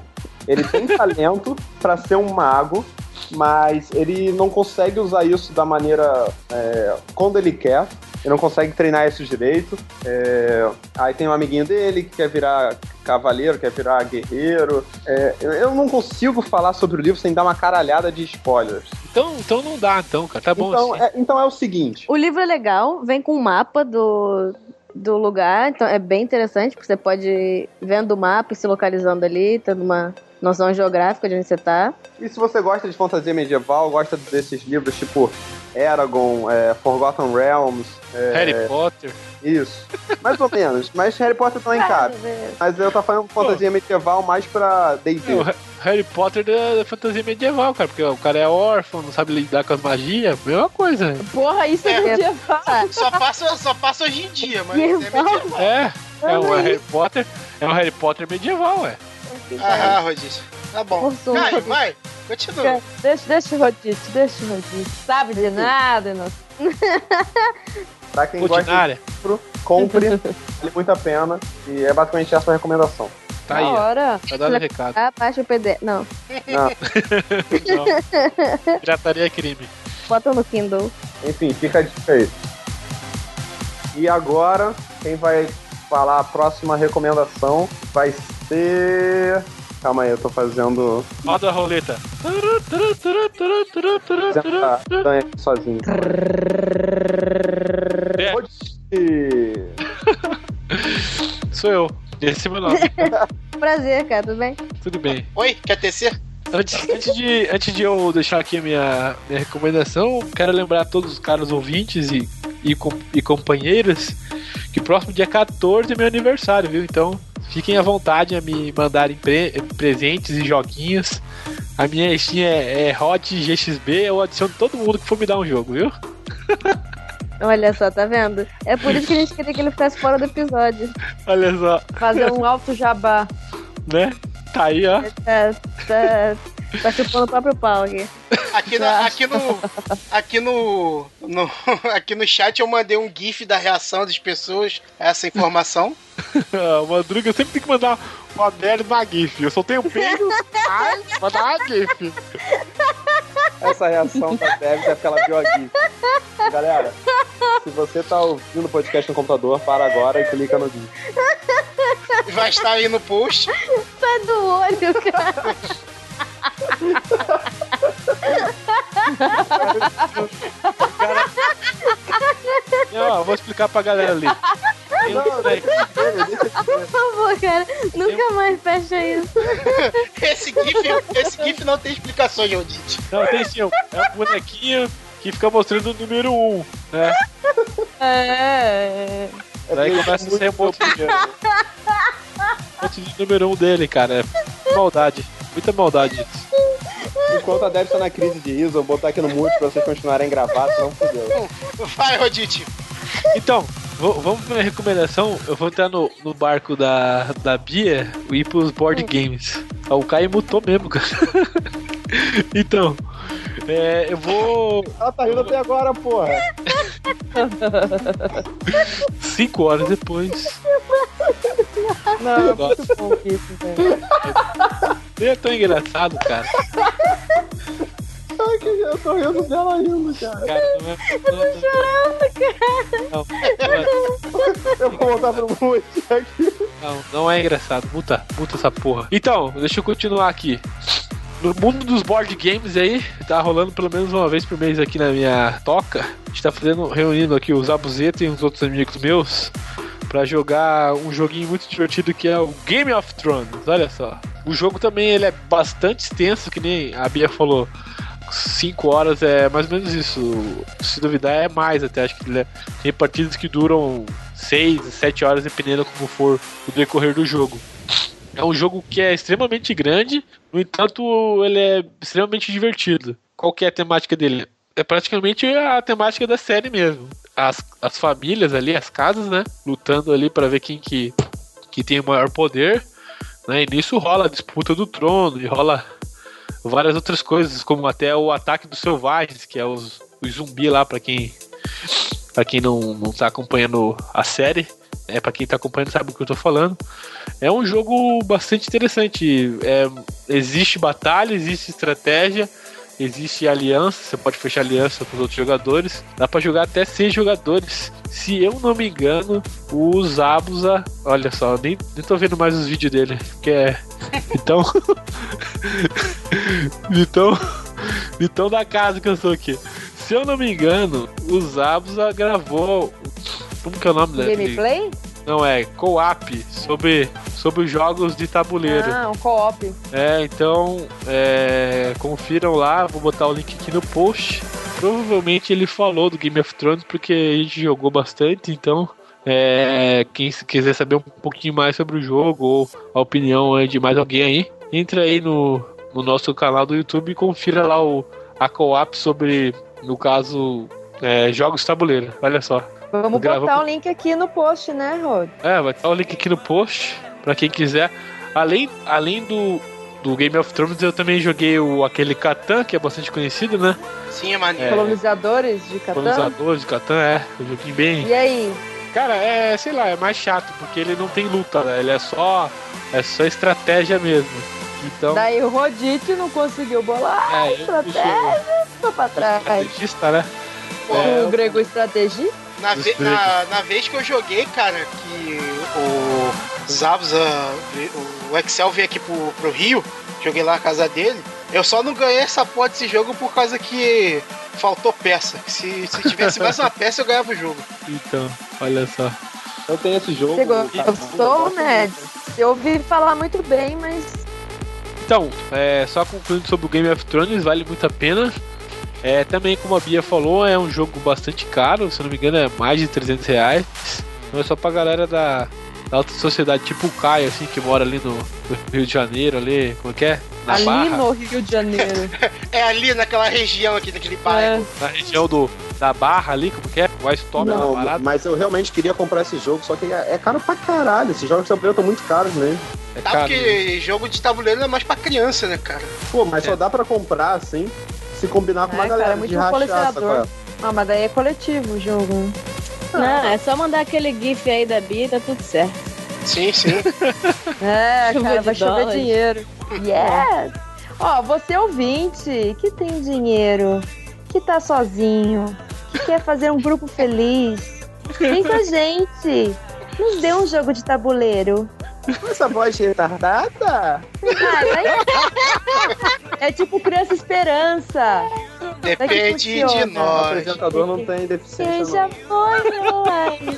Ele tem talento pra ser um mago, mas ele não consegue usar isso da maneira é, quando ele quer. Ele não consegue treinar isso direito. É, aí tem um amiguinho dele que quer virar cavaleiro, quer virar guerreiro. É, eu- eu não consigo falar sobre o livro sem dar uma caralhada de spoilers. Então, então não dá, então, cara. Tá bom Então assim. é, então é o seguinte. O livro é legal, vem com um mapa do, do lugar, então é bem interessante, porque você pode ir vendo o mapa e se localizando ali, tendo uma noção geográfica de onde você tá. E se você gosta de fantasia medieval, gosta desses livros tipo Eragon, é, Forgotten Realms, é, Harry Potter. Isso. Mais ou menos. Mas Harry Potter também cabe. Mas eu tô falando fantasia medieval mais pra D&D. É, Harry Potter da, da fantasia medieval, cara. Porque o cara é órfão, não sabe lidar com as magias. Mesma coisa. Porra, isso é É. medieval. Só passa, só passa hoje em dia, mas é Medieval? É. É o Harry Potter. É o Harry Potter medieval, é. Ah, Rodízio. Tá bom. Forçou. Vai, vai. Continua. Deixa, deixa o Rodite, deixa o Rodite. Sabe de nada, não. Pra quem gosta de Ordinária. livro, compre. vale muito a pena. E é basicamente essa a recomendação. Tá aí, hora. Tá dado o recado. Ah, baixa o PDF. Não, Não, Não. Pirataria é crime. bota no Kindle. enfim, fica a dica aí. E agora, quem vai falar a próxima recomendação vai ser... Calma aí, eu tô fazendo... Roda a roleta. fazendo a danha aqui sozinho. É, sou eu. Esse é meu nome. Prazer, cara, tudo bem? Tudo bem. Oi, quer tecer? Antes, antes, de, antes de eu deixar aqui a minha, minha recomendação, quero lembrar a todos os caros ouvintes e, e, e companheiros que próximo dia 14 é meu aniversário, viu? Então fiquem à vontade a me mandarem pre- presentes e joguinhos. A minha Steam é, é Hot GXB, eu adiciono todo mundo que for me dar um jogo, viu? Olha só, tá vendo? É por isso que a gente queria que ele ficasse fora do episódio. Olha só, Fazer um alto jabá. né? Tá aí, ó. Tá, tá, tá chupando o próprio pau aqui. Aqui, na- aqui no. Aqui no, no. Aqui no chat eu mandei um GIF da reação das pessoas a essa informação. Ah, Madruga sempre tem que mandar uma merda na GIF. Eu só tenho peido, ai, mandar uma GIF. Essa reação da Debs é porque ela viu aqui. Galera, se você tá ouvindo o podcast no computador, para agora e clica no vídeo. Vai estar aí no post. Sai do olho, cara. Não, eu vou explicar pra galera ali. Não, eu eu ver. Por favor, cara. Nunca mais fecha isso. Esse GIF, esse GIF não tem explicação, Jodite. Não, tem sim, é um bonequinho que fica mostrando o número 1, um, né? É. Daí começa a ser um monte de, número 1 um dele, cara. É maldade, muita maldade isso. Enquanto a Debs tá na crise de riso, eu vou botar aqui no mute pra vocês continuarem gravados, senão fudeu. Vai, Rodite. Então, vamos pra minha recomendação. Eu vou entrar no, no barco da, da Bia e ir pros board games. Ah, O Caio mutou mesmo, cara. então, é, eu vou. Ela tá rindo até agora, porra. Cinco horas depois. Não, é muito bom isso, velho. Nem é tão engraçado, cara. que eu tô rindo dela ainda, cara. Cara, não é. Não, é- não, não é- Eu vou voltar pro mute aqui. Não, não é engraçado. Muta, muta essa porra. Então, deixa eu continuar aqui. No mundo dos board games aí, tá rolando pelo menos uma vez por mês aqui na minha toca. A gente tá fazendo, reunindo aqui os Abuzeta e uns outros amigos meus pra jogar um joguinho muito divertido que é o Game of Thrones. Olha só. O jogo também ele é bastante extenso, que nem a Bia falou. 5 horas é mais ou menos isso. Se duvidar, é mais até. Acho que é- tem partidas que duram 6, 7 horas, dependendo como for o decorrer do jogo. É um jogo que é extremamente grande, no entanto, ele é extremamente divertido. Qual que é a temática dele? É praticamente a temática da série mesmo. As, as famílias ali, as casas, né? Lutando ali para ver quem que, que tem o maior poder. Né? E nisso rola a disputa do trono, e rola várias outras coisas, como até o ataque dos selvagens, que é os, os zumbi lá, para quem para quem não, não tá acompanhando a série, é para quem tá acompanhando sabe o que eu tô falando. É um jogo bastante interessante. É, existe batalha, existe estratégia, existe aliança. Você pode fechar aliança com os outros jogadores. Dá pra jogar até seis jogadores. Se eu não me engano, o Zabuza. Olha só, nem, nem tô vendo mais os vídeos dele. Porque é. Então. então. Então da casa que eu sou aqui. Se eu não me engano, o Zabuza gravou. Como que é o nome dele? Gameplay? Não, é co-op sobre, sobre os jogos de tabuleiro. Ah, um co-op. É, então é, confiram lá, vou botar o link aqui no post. Provavelmente ele falou do Game of Thrones porque a gente jogou bastante, então é, quem se quiser saber um pouquinho mais sobre o jogo ou a opinião de mais alguém aí, entra aí no, no nosso canal do YouTube e confira lá o, a co-op sobre, no caso, é, jogos de tabuleiro. Olha só. Vamos botar o link aqui no post, né, Rod? É, vai estar o link aqui no post pra quem quiser. Além, além do, do Game of Thrones, eu também joguei o, aquele Catan, que é bastante conhecido, né? Sim, é maneiro. Colonizadores de Catan. Colonizadores de Catan, é. Eu joguei bem. E aí? Cara, é, sei lá, é mais chato, porque ele não tem luta, né? Ele é só. É só estratégia mesmo. Então. Daí o Rodite não conseguiu bolar é, estratégia, ficou pra trás. estrategista, né? É, o grego estrategista? Na, ve- na, na vez que eu joguei, cara, que o Zabuza, o Excel veio aqui pro, pro Rio, joguei lá na casa dele, eu só não ganhei essa porra desse jogo por causa que faltou peça. Se, se tivesse mais uma peça, eu ganhava o jogo. Então, olha só. Eu tenho esse jogo. Você tá- gostou, Ned? Eu ouvi falar muito bem, mas Então, é, só concluindo sobre o Game of Thrones, vale muito a pena. É, também, como a Bia falou, é um jogo bastante caro, se não me engano, é mais de 300 reais. Não é só pra galera da, da alta sociedade, tipo o Caio, assim, que mora ali no, no Rio de Janeiro, ali, como é que é? Na ali Barra, no Rio de Janeiro. É ali naquela região aqui, naquele bairro. na região do, da Barra ali, como que é? O Ice Top Não, mas eu realmente queria comprar esse jogo, só que é é caro pra caralho. Esses jogos de tabuleiro estão muito caros mesmo. É Tá, caro. porque jogo de tabuleiro é mais pra criança, né, cara? Pô, mas só dá pra comprar assim se combinar com uma É, galera cara, é muito de rachar, colecionador. sacou? ah, mas daí é coletivo o jogo. Não, é só mandar aquele gif aí da Bia e tá tudo certo. Sim, sim. É, Chuva cara, vai chover dólares. dinheiro. Yes! Ó, você ouvinte que tem dinheiro, que tá sozinho, que quer fazer um grupo feliz, vem com a gente. Nos dê um jogo de tabuleiro. Essa voz retardada? Ah, vai- É tipo criança esperança. Depende de funciona. O nós. apresentador não tem deficiência. Seja foi o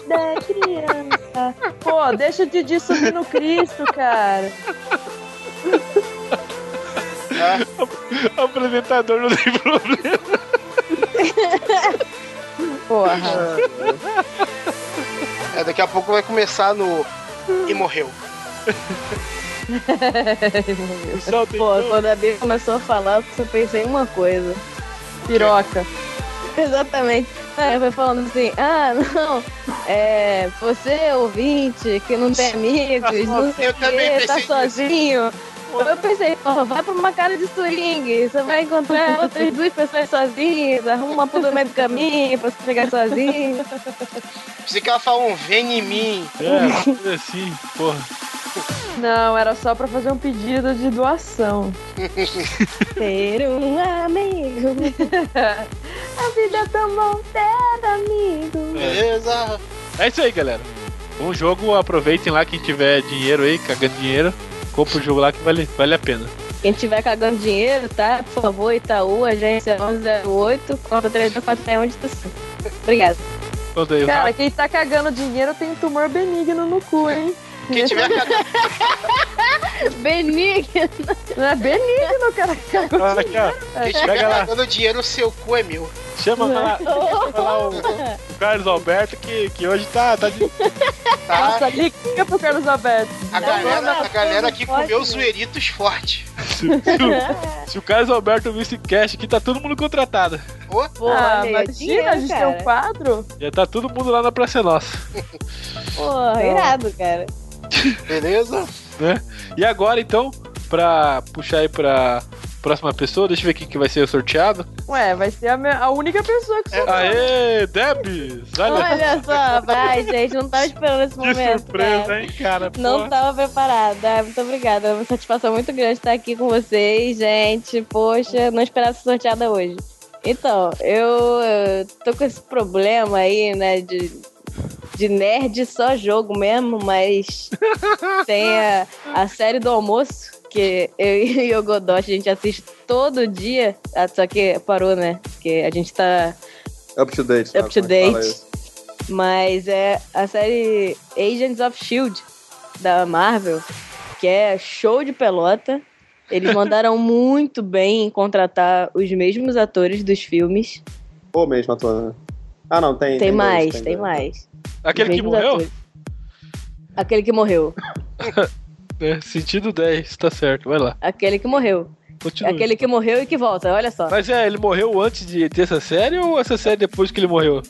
da criança. Pô, deixa o Didi subir no Cristo, cara. É, apresentador não tem problema. Porra. é, daqui a pouco vai começar no. E morreu. Pô, quando a Bia começou a falar, eu só pensei em uma coisa. Piroca. Exatamente. Aí foi falando assim, ah, não, é, você ouvinte que não tem amigos, não sei o tá sozinho. Eu pensei, pô, vai pra uma cara de swing, você vai encontrar outras duas pessoas sozinhas, arruma uma puta no meio do caminho pra você chegar sozinho. Pensei que ela falou um vem em mim. É, coisa assim, porra. Não, era só pra fazer um pedido de doação. Ter um amigo. A vida é tão bom ter amigo. Beleza. É isso aí, galera. Um jogo, aproveitem lá quem tiver dinheiro aí, cagando dinheiro. Compra o jogo lá que vale, vale a pena. Quem tiver cagando dinheiro, tá? Por favor, Itaú, agência 1108, conta 3241 de. Conta aí, Cara, quem tá cagando dinheiro tem tumor benigno no cu, hein? Quem tiver cagando. Benigno. Não é benigno, cara. Aqui, ó. Quem tiver cagando dinheiro, seu cu é meu. Chama lá, chama lá o, o Carlos Alberto que, que hoje tá, tá de. Tá? Nossa, liga pro Carlos Alberto. A galera, a galera aqui comeu né? zoeiritos forte. Se, se o, se o Carlos Alberto ouvir esse cast aqui, tá todo mundo contratado. Ô, Pô, ah, imagina, dinheiro, a gente tem um cara. quadro. Já tá todo mundo lá na Praça Nossa. Pô, irado, cara. beleza? né? E agora então, pra puxar aí pra próxima pessoa, deixa eu ver quem que vai ser o sorteado. Ué, vai ser a, me- a única pessoa que sobrou. Aê, Debs! Olha, Olha só, vai, gente, não tava esperando esse que momento. surpresa, cara. hein, cara? Não Pô. tava preparada. Muito obrigada. É uma satisfação muito grande estar aqui com vocês, gente. Poxa, não esperava ser sorteada hoje. Então, eu, eu tô com esse problema aí, né, de, de nerd só jogo mesmo, mas tem a, a série do almoço, que eu e o Godosh a gente assiste todo dia, ah, só que parou, né, porque a gente tá Up to date. sabe Up to é date. mas é a série Agents of Shield da Marvel, que é show de pelota. Eles mandaram muito bem em contratar os mesmos atores dos filmes. Ou mesmo ator, né? Ah, não, tem. Tem, dois, mais, tem, dois. mais. Aquele que morreu? Aquele que morreu. É, sentido 10, tá certo, vai lá. Aquele que morreu. Continua. Aquele que morreu e que volta, olha só. Mas é, ele morreu antes de ter essa série ou essa série depois que ele morreu?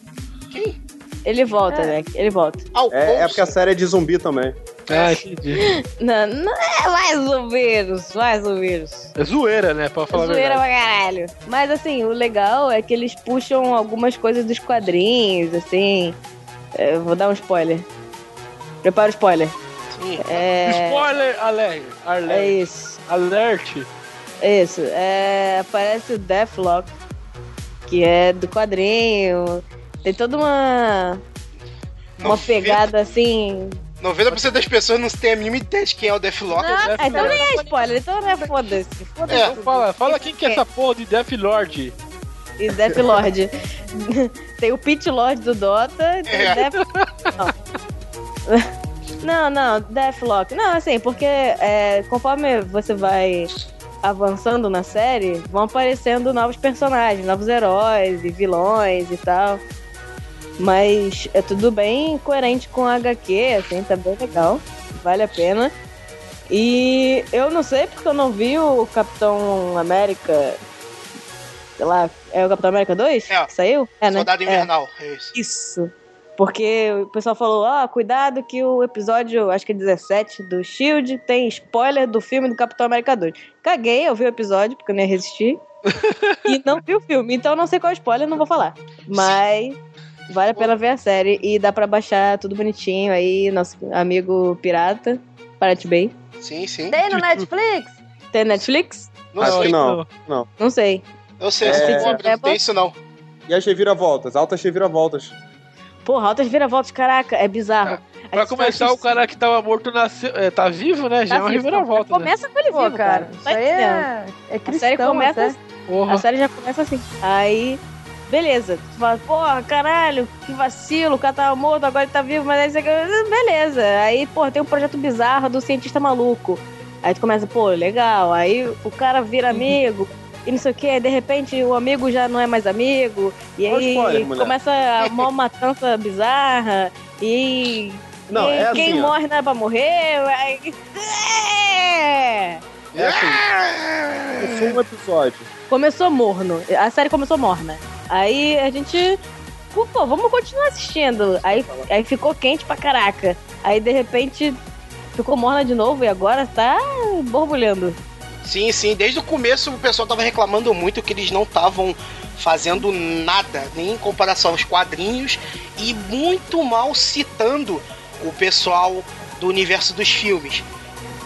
Ele volta, É. né? Ele volta. Ao É, é porque a série é de zumbi também. Ah, entendi. Não, não é mais ou menos, mais ou menos. É zoeira, né? Pra falar a Zoeira pra caralho. Mas assim, o legal é que eles puxam algumas coisas dos quadrinhos, assim. Eu vou dar um spoiler. Prepara o spoiler. Sim. É. Spoiler alert! É Alert! isso. alert. É isso. É, aparece o Deathlock, que é do quadrinho. Tem toda uma. Uma 90% pegada assim. 90% das pessoas não têm a mínima ideia de quem é o Deathlock. Ah, então nem é spoiler, então não é foda-se. Foda-se. É. Fala, fala quem que é essa porra de Death Lord. E Death Lord. tem o Pit Lord do Dota. Tem É. Death... Não. não, não, Deathlock. Não, assim, porque é, conforme você vai avançando na série, vão aparecendo novos personagens, novos heróis e vilões e tal. Mas é tudo bem coerente com a HQ, assim, tá bem legal. Vale a pena. E eu não sei porque eu não vi o Capitão América. Sei lá, é o Capitão América 2? É. Que saiu? É, né? Soldado É. Invernal, é isso. Isso. Porque o pessoal falou, ó, cuidado que o episódio, acho que é 17 do Shield, tem spoiler do filme do Capitão América 2. Caguei, eu vi o episódio, porque eu nem ia resistir. e não vi o filme, então não sei qual é o spoiler, não vou falar. Mas vale a pena ver a série e dá pra baixar tudo bonitinho aí, nosso amigo pirata, Pirate Bay. Sim, sim. Tem no Netflix? Tem Netflix? Não Acho sei. que não. Não. Não sei. Eu sei, É. pobre, não tem isso não. E as reviravoltas, altas reviravoltas. Porra, altas viravoltas, caraca, é bizarro. A Pra começar, o cara que tava morto nasceu, é, tá vivo, né? Já é uma vivo. reviravolta, né? Começa com ele Pô, vivo, cara, cara. isso Tá aí é, é A cristão série começa até. Porra. A série já começa assim. Aí, beleza. Tu fala, porra, caralho, que vacilo, o cara tava morto, agora ele tá vivo, mas aí você. Beleza. Aí, porra, tem um projeto bizarro do cientista maluco. Aí tu começa, pô, legal. Aí o cara vira Uhum. amigo. E não sei o que, de repente o amigo já não é mais amigo, e Olha aí spoiler, começa uma matança bizarra, e Não, e é quem assim, ó. morre não é pra morrer, aí... É! É assim. Começou um episódio. começou morno. A série começou morna. Aí a gente. Pô, vamos continuar assistindo. Aí, aí ficou quente pra caraca. Aí de repente ficou morna de novo e agora tá borbulhando. Sim, sim. Desde o começo o pessoal tava reclamando muito que eles não estavam fazendo nada, nem em comparação aos quadrinhos, e muito mal citando o pessoal do universo dos filmes.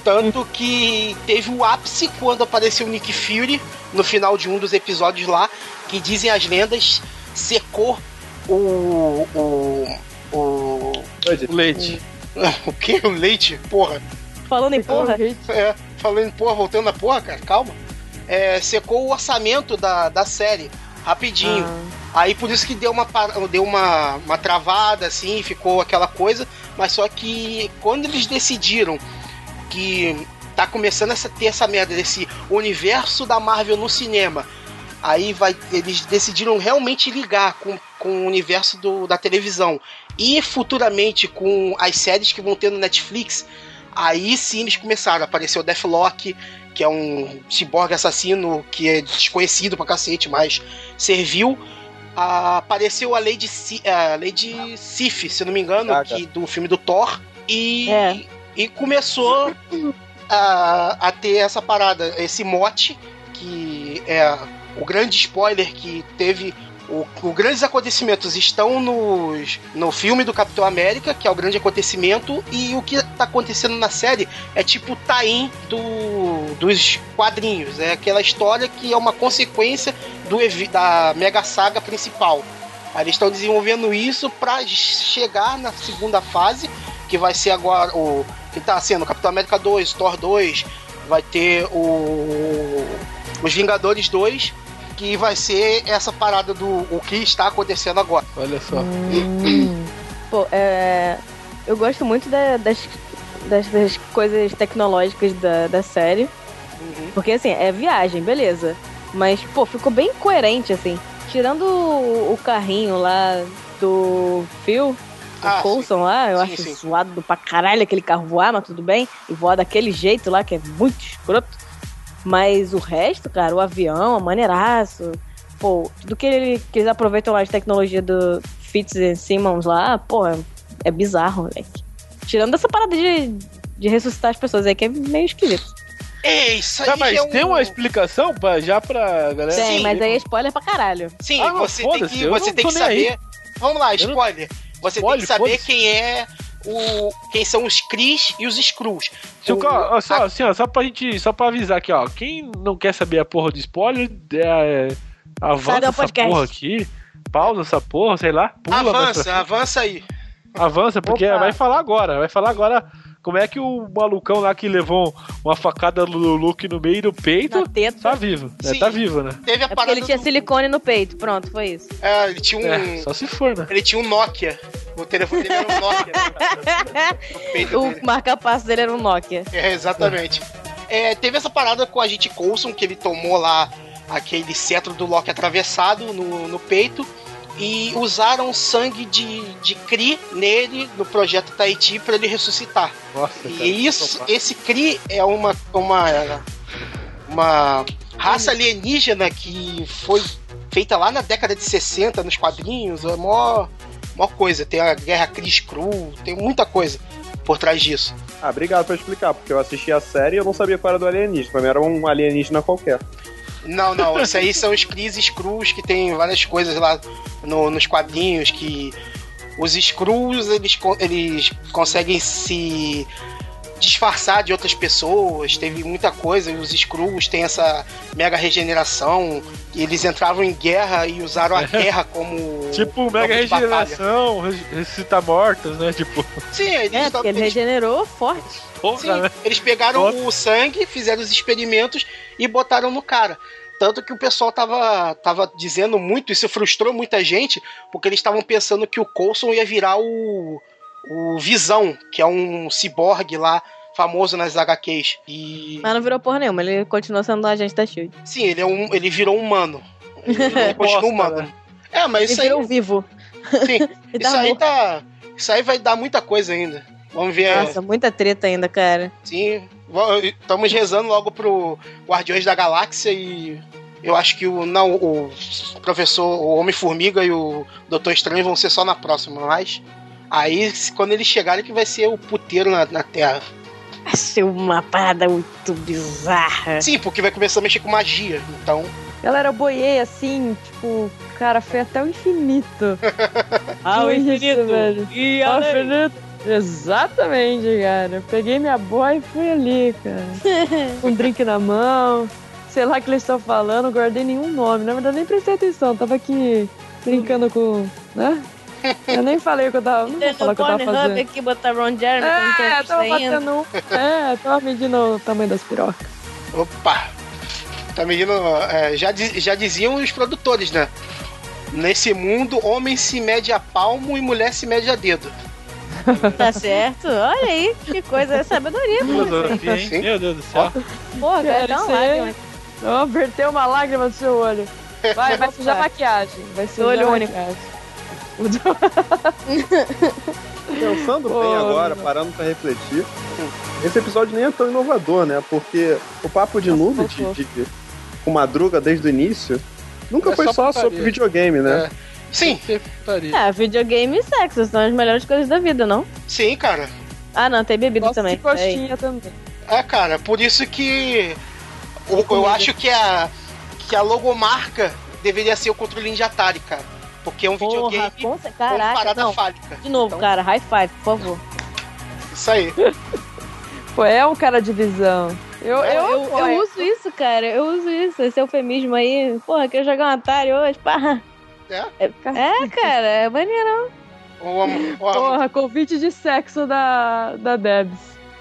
Tanto que teve o ápice quando apareceu o Nick Fury no final de um dos episódios lá, que dizem as lendas, secou o. o. o. O leite. o que? O leite? Porra. Falando em porra, É, falando porra, voltando na porra, cara, calma. É, secou o orçamento da, da série, rapidinho. Aí por isso que deu uma, deu uma, uma travada, assim, ficou aquela coisa. Mas só que quando eles decidiram que tá começando a ter essa merda desse universo da Marvel no cinema, aí vai, eles decidiram realmente ligar com, com o universo do, da televisão e futuramente com as séries que vão ter no Netflix. Aí sim eles começaram. Apareceu o Deathlock, que é um ciborgue assassino que é desconhecido pra cacete, mas serviu. Ah, apareceu a Lady, Si- a Lady Sif, se não me engano, Caraca. que, do filme do Thor. E, É. e começou a, a ter essa parada, esse mote, que é o grande spoiler que teve. O, os grandes acontecimentos estão nos, no filme do Capitão América, que é o grande acontecimento, e o que tá acontecendo na série é tipo o tain do, dos quadrinhos. É aquela história que é uma consequência do, da mega saga principal. Aí eles estão desenvolvendo isso para chegar na segunda fase, que vai ser agora o. que tá sendo Capitão América 2, Thor 2, vai ter o. Os Vingadores 2, que vai ser essa parada do o que está acontecendo agora. Olha só. Hum. Pô, é, eu gosto muito da- das, das, das coisas tecnológicas da, da série. Uhum. Porque, assim, é viagem, beleza. Mas, pô, ficou bem coerente, assim. Tirando o, o carrinho lá do Phil, o Ah, Coulson lá, eu Sim, acho sim. zoado pra caralho aquele carro voar, mas tudo bem. E voar daquele jeito lá, que é muito escroto. Mas o resto, cara, o avião, a maneiraço. Pô, tudo que, ele, que eles aproveitam lá de tecnologia do Fitz e Simmons lá, pô, é, é bizarro, moleque. Tirando essa parada de, de ressuscitar as pessoas aí, que é meio esquisito. É, isso aí Tá, mas é um... tem uma explicação pra, já pra galera? Tem, Sim. mas aí é spoiler pra caralho. Sim, Ah, você tem que, você tem que nem aí. saber. Vamos lá, não- spoiler. Você Spoiler, tem que saber quem é o. quem são os Cris e os Skrulls. Deixa eu, O- ó, só, a- assim, ó, só pra gente, só pra avisar aqui, ó. Quem não quer saber a porra do spoiler, é, avança Sai do essa podcast. porra aqui, pausa essa porra, sei lá, pula avança, avança aí. Avança, porque Opa. vai falar agora. Vai falar agora como é que o malucão lá que levou uma facada do Luke no meio do peito tá vivo. É, Sim. tá vivo, né? Teve a É porque parada. ele tinha do- silicone no peito. Pronto, foi isso. É, ele tinha um. É, só se for, né? Ele tinha um Nokia. O telefone dele era um Nokia. no. O marca-passo dele era um Nokia. É, exatamente. É, teve essa parada com a gente Coulson, que ele tomou lá aquele cetro do Loki atravessado no, no peito. E usaram sangue de, de Kree nele no projeto Tahiti para ele ressuscitar. Nossa, cara. E isso, esse Kree é uma, uma, uma raça alienígena que foi feita lá na década de 60 nos quadrinhos. É a maior, maior coisa. Tem a Guerra Kree Skrull, tem muita coisa por trás disso. Ah, obrigado por explicar, porque eu assisti a série e eu não sabia qual era do alienígena. Pra mim era um alienígena qualquer. Não, não, isso aí são os Kree Skrulls que tem várias coisas lá no- nos quadrinhos que os Skrulls eles, eles conseguem se disfarçar de outras pessoas, teve muita coisa, e os Skrulls têm essa mega regeneração, e eles entravam em guerra e usaram a guerra como Tipo, mega regeneração, res- ressuscitar mortos, né? Tipo, Sim, eles, É, ele eles- regenerou forte. porra, Sim, né? eles pegaram Foda. o sangue, fizeram os experimentos e botaram no cara. Tanto que o pessoal tava, tava dizendo muito, isso frustrou muita gente, porque eles estavam pensando que o Coulson ia virar o, o Visão, que é um ciborgue lá, famoso nas HQs. E. Mas não virou porra nenhuma, ele continuou sendo um agente da Shield. Sim, ele, é um, ele virou humano. Ele, ele continua humano. É, mas Ele isso aí, virou vivo. sim, Ele isso tá aí tá. Isso aí vai dar muita coisa ainda. Vamos ver. Nossa, muita treta ainda, cara. Sim, estamos rezando logo pro Guardiões da Galáxia e eu acho que o não o professor, o Homem-Formiga e o Doutor Estranho vão ser só na próxima, mas aí quando eles chegarem que vai ser o puteiro na, na Terra. Vai ser uma parada muito bizarra. Sim, porque vai começar a mexer com magia, então Galera, eu boiei assim, tipo, cara, foi até o infinito. Ao Foi isso, infinito velho. e Ao infinito Exatamente, cara. Peguei minha boia e fui ali, cara. Com um drink na mão. Sei lá o que eles estão falando, não guardei nenhum nome. Na verdade, nem prestei atenção. Tava aqui brincando com. né? Eu nem falei o que eu tava. Não vou falar o que eu tava fazendo. aqui, botar Ron Jeremy, tô É, tava saindo. batendo. É, tava medindo o tamanho das pirocas. Opa! Tá medindo. é, já, já diziam os produtores, né? Nesse mundo, homem se mede a palmo e mulher se mede a dedo. Tá certo? Olha aí, que coisa, é sabedoria, pô. Filosofia, hein? Sim. Meu Deus do céu. Porra, cara, dá uma ser- lágrima. Ó, verteu uma lágrima do seu olho. Vai, vai sujar maquiagem. Vai sujar Olho único. maquiagem. Pensando bem agora, parando pra refletir, esse episódio nem é tão inovador, né? Porque o papo de noob de, de, de- com Madruga desde o início nunca É foi só sobre videogame, né? Sim, Que putaria. Ah, videogame e sexo são as melhores coisas da vida, não? sim, cara. Ah, não, tem bebida Gosto também. de coxinha também. É, cara, por isso que. Eu, eu acho que a, que a logomarca deveria ser o controle de Atari, cara. Porque é um Porra, videogame com caraca, parada não. fálica. De novo, Então. cara, high five, por favor. Isso aí. Pô, é um cara de visão. Eu, Eu, eu, eu, eu uso isso, cara, eu uso isso, esse eufemismo aí. Porra, quer jogar um Atari hoje? Pá. É? É, cara, é maneiro. O, o, Porra, convite de sexo da, da Debs.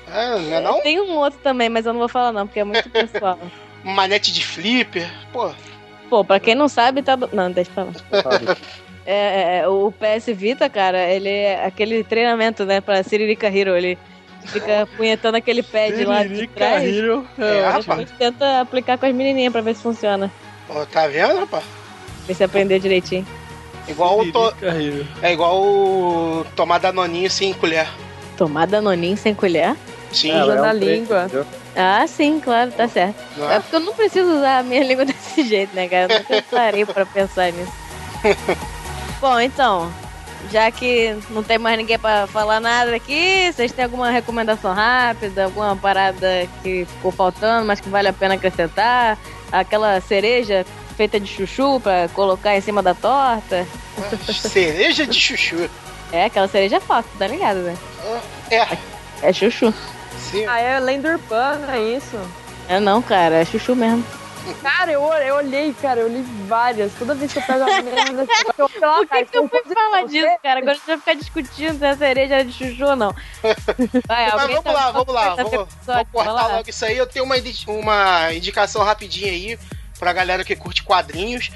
é, não é não? Tem um outro também, mas eu não vou falar não, porque é muito pessoal. Manete de flipper. Pô, Pô, pra quem não sabe, tá. Não, deixa pra lá. Sabe? É, é, o PS Vita, cara, ele é aquele treinamento, né, pra Siririca Hero. Ele fica punhetando aquele pad lá de Siririca trás. Hero. É, É, rapaz. Depois tenta aplicar com as menininhas pra ver se funciona. ó, tá vendo, rapaz? Ver se aprender direitinho. Igual o to- Siririca é igual o tomar danoninho sem colher. Tomar danoninho sem colher? Sim, É, Ela na um língua. entendeu? Ah, sim, claro, tá certo. não É é? porque eu não preciso usar a minha língua desse jeito, né, cara? Eu nunca parei pra pensar nisso. Bom, então, já que não tem mais ninguém pra falar nada aqui, vocês têm alguma recomendação rápida, alguma parada que ficou faltando, mas que vale a pena acrescentar? Aquela cereja feita de chuchu pra colocar em cima da torta? Cereja de chuchu. É, aquela cereja falsa, tá ligado, né? É, É chuchu. Sim. Ah, é lenda urbana, é isso. É não, cara, é chuchu mesmo. Cara, eu, eu olhei, cara, eu li várias. Toda vez que eu pego a merda, eu olho lá, Por que, cara, que eu fui composição, falar disso, você- cara? Agora a gente vai ficar discutindo se a cereja era de chuchu ou não. Vai, Mas vamos tá- lá, vamos lá. Vamos, vendo vamos cortar lá. logo isso aí. Eu tenho uma, uma indicação rapidinha aí pra galera que curte quadrinhos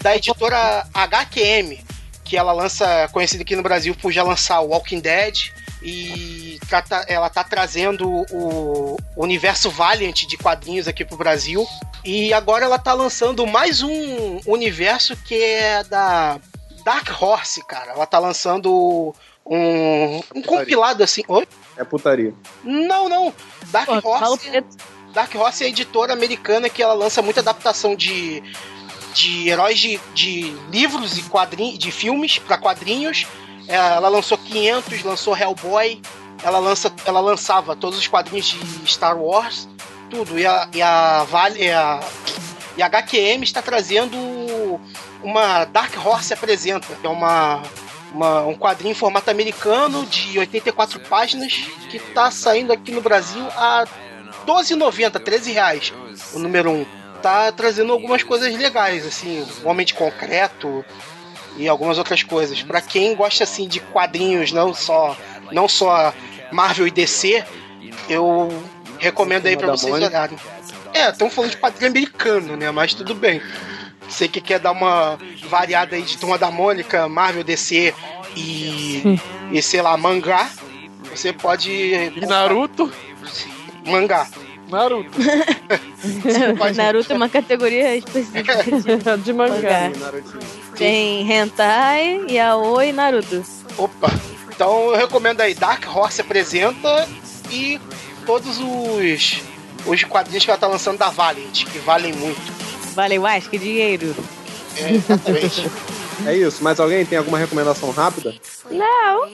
da editora HQM, que ela lança, conhecida aqui no Brasil por já lançar o Walking Dead. E trata- ela tá trazendo o universo Valiant de quadrinhos aqui pro Brasil. E agora ela tá lançando mais um universo que é da Dark Horse, cara. Ela tá lançando um, um compilado assim. Oi? É putaria. Não, não. Dark Pô, Horse, preto. Dark Horse é a editora americana que ela lança muita adaptação de, de heróis de, de livros e quadrinhos, de filmes para quadrinhos. É, Ela lançou 500, lançou Hellboy. Ela, lança, ela lançava todos os quadrinhos de Star Wars, tudo. E a, e a, Vale, e a, e a HQM está trazendo uma Dark Horse Apresenta, que é uma, uma- um quadrinho em formato americano de 84 páginas que está saindo aqui no Brasil a 12,90, 13 reais o número 1. Tá trazendo algumas coisas legais, assim, Homem de Concreto e algumas outras coisas. Pra quem gosta assim de quadrinhos, não só não só Marvel e DC, eu recomendo aí da vocês olharem. É, estamos falando de quadrinho americano, né? Mas tudo bem. Você que quer dar uma variada aí de Turma da Mônica, Marvel, DC e, e sei lá, mangá, você pode. E Naruto? Mangá. Naruto. Naruto é uma categoria específica de de mangá. Tem hentai, yaoi e Naruto. Opa! Então eu recomendo aí Dark Horse apresenta e todos os, os quadrinhos que ela tá lançando da Valiant, que valem muito. Vale mais que dinheiro. É, exatamente. É isso. Mais alguém tem alguma recomendação rápida? Não.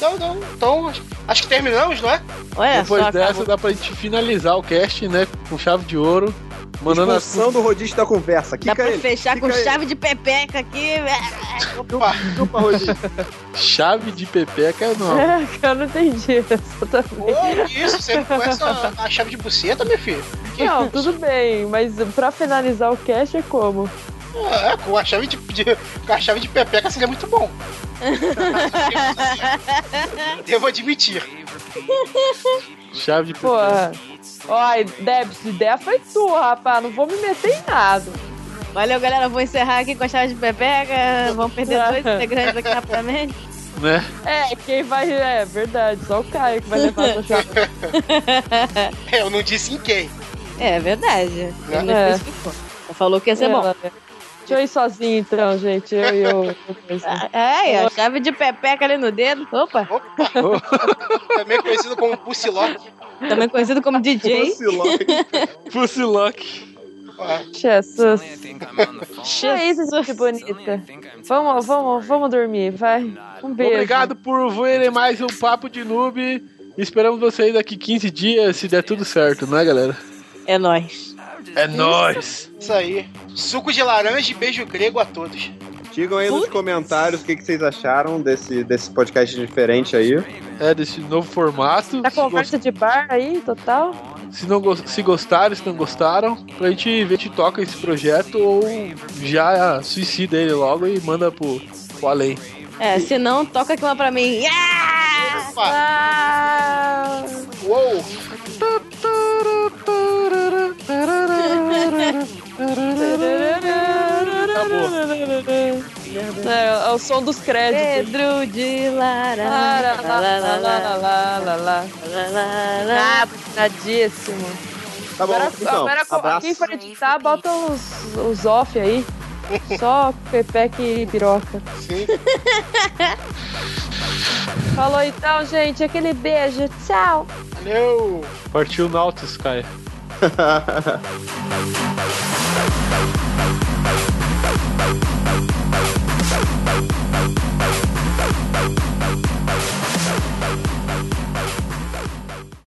não, não. Então acho que terminamos, não é? Olha Depois dessa acabou. dá pra gente finalizar o cast, né? Com chave de ouro. Mandando Expulsão do rodízio da conversa. Dá Kika pra ele. fechar com Kika ele. chave de pepeca aqui. Opa, rodízio. chave de pepeca, não. É, eu não entendi essa também. que isso? Você não conhece a, a chave de buceta, meu filho? Que Não, isso? tudo bem, mas pra finalizar o cast é como? É, com a chave de, de- com a chave de pepeca seria muito bom. Devo admitir. Chave de Pô, pepeca. ó, Debs, a ideia foi tua, rapaz, não vou me meter em nada. Valeu, galera. Vou encerrar aqui com a chave de pepeca. Vamos perder dois integrantes aqui rapidamente. Né? É, quem vai. É verdade, só o Caio que vai levar essa chave. É, eu não disse em quem. É verdade. Ele não É. especificou. Falou que ia ser bom. É, Deixa eu ir sozinho então, gente. Eu e eu. É, a chave de pepeca ali no dedo. Opa, Também conhecido como Pussilock. também conhecido como DJ. Pussy Lock. Jesus. É isso, gente bonita. Vamos, vamos, vamos dormir, vai. Um beijo. Obrigado por verem mais um Papo de Noob. Esperamos vocês daqui 15 dias, se der tudo certo, né, galera? É nóis. É nóis! isso aí. Suco de laranja e beijo grego a todos. Digam aí nos comentários o que, que vocês acharam desse, desse podcast diferente aí. É, desse novo formato. Tá Se, gos- conversa de bar aí, total? se não gos- se gostaram, se não gostaram, pra gente ver se toca esse projeto ou já suicida ele logo e manda pro, pro além. É, se não, toca aqui uma pra mim. Yeah! Opa, Ah! uou. É, é o som dos créditos. Pedro de Lara. Ah, puxadíssimo. Tá bom, Agora, então, agora abraço. quem for editar, bota os, os off aí. Só pepeca e piroca. Sim. Falou então, gente. Aquele beijo. Tchau. Valeu. Partiu Nautis, Caio.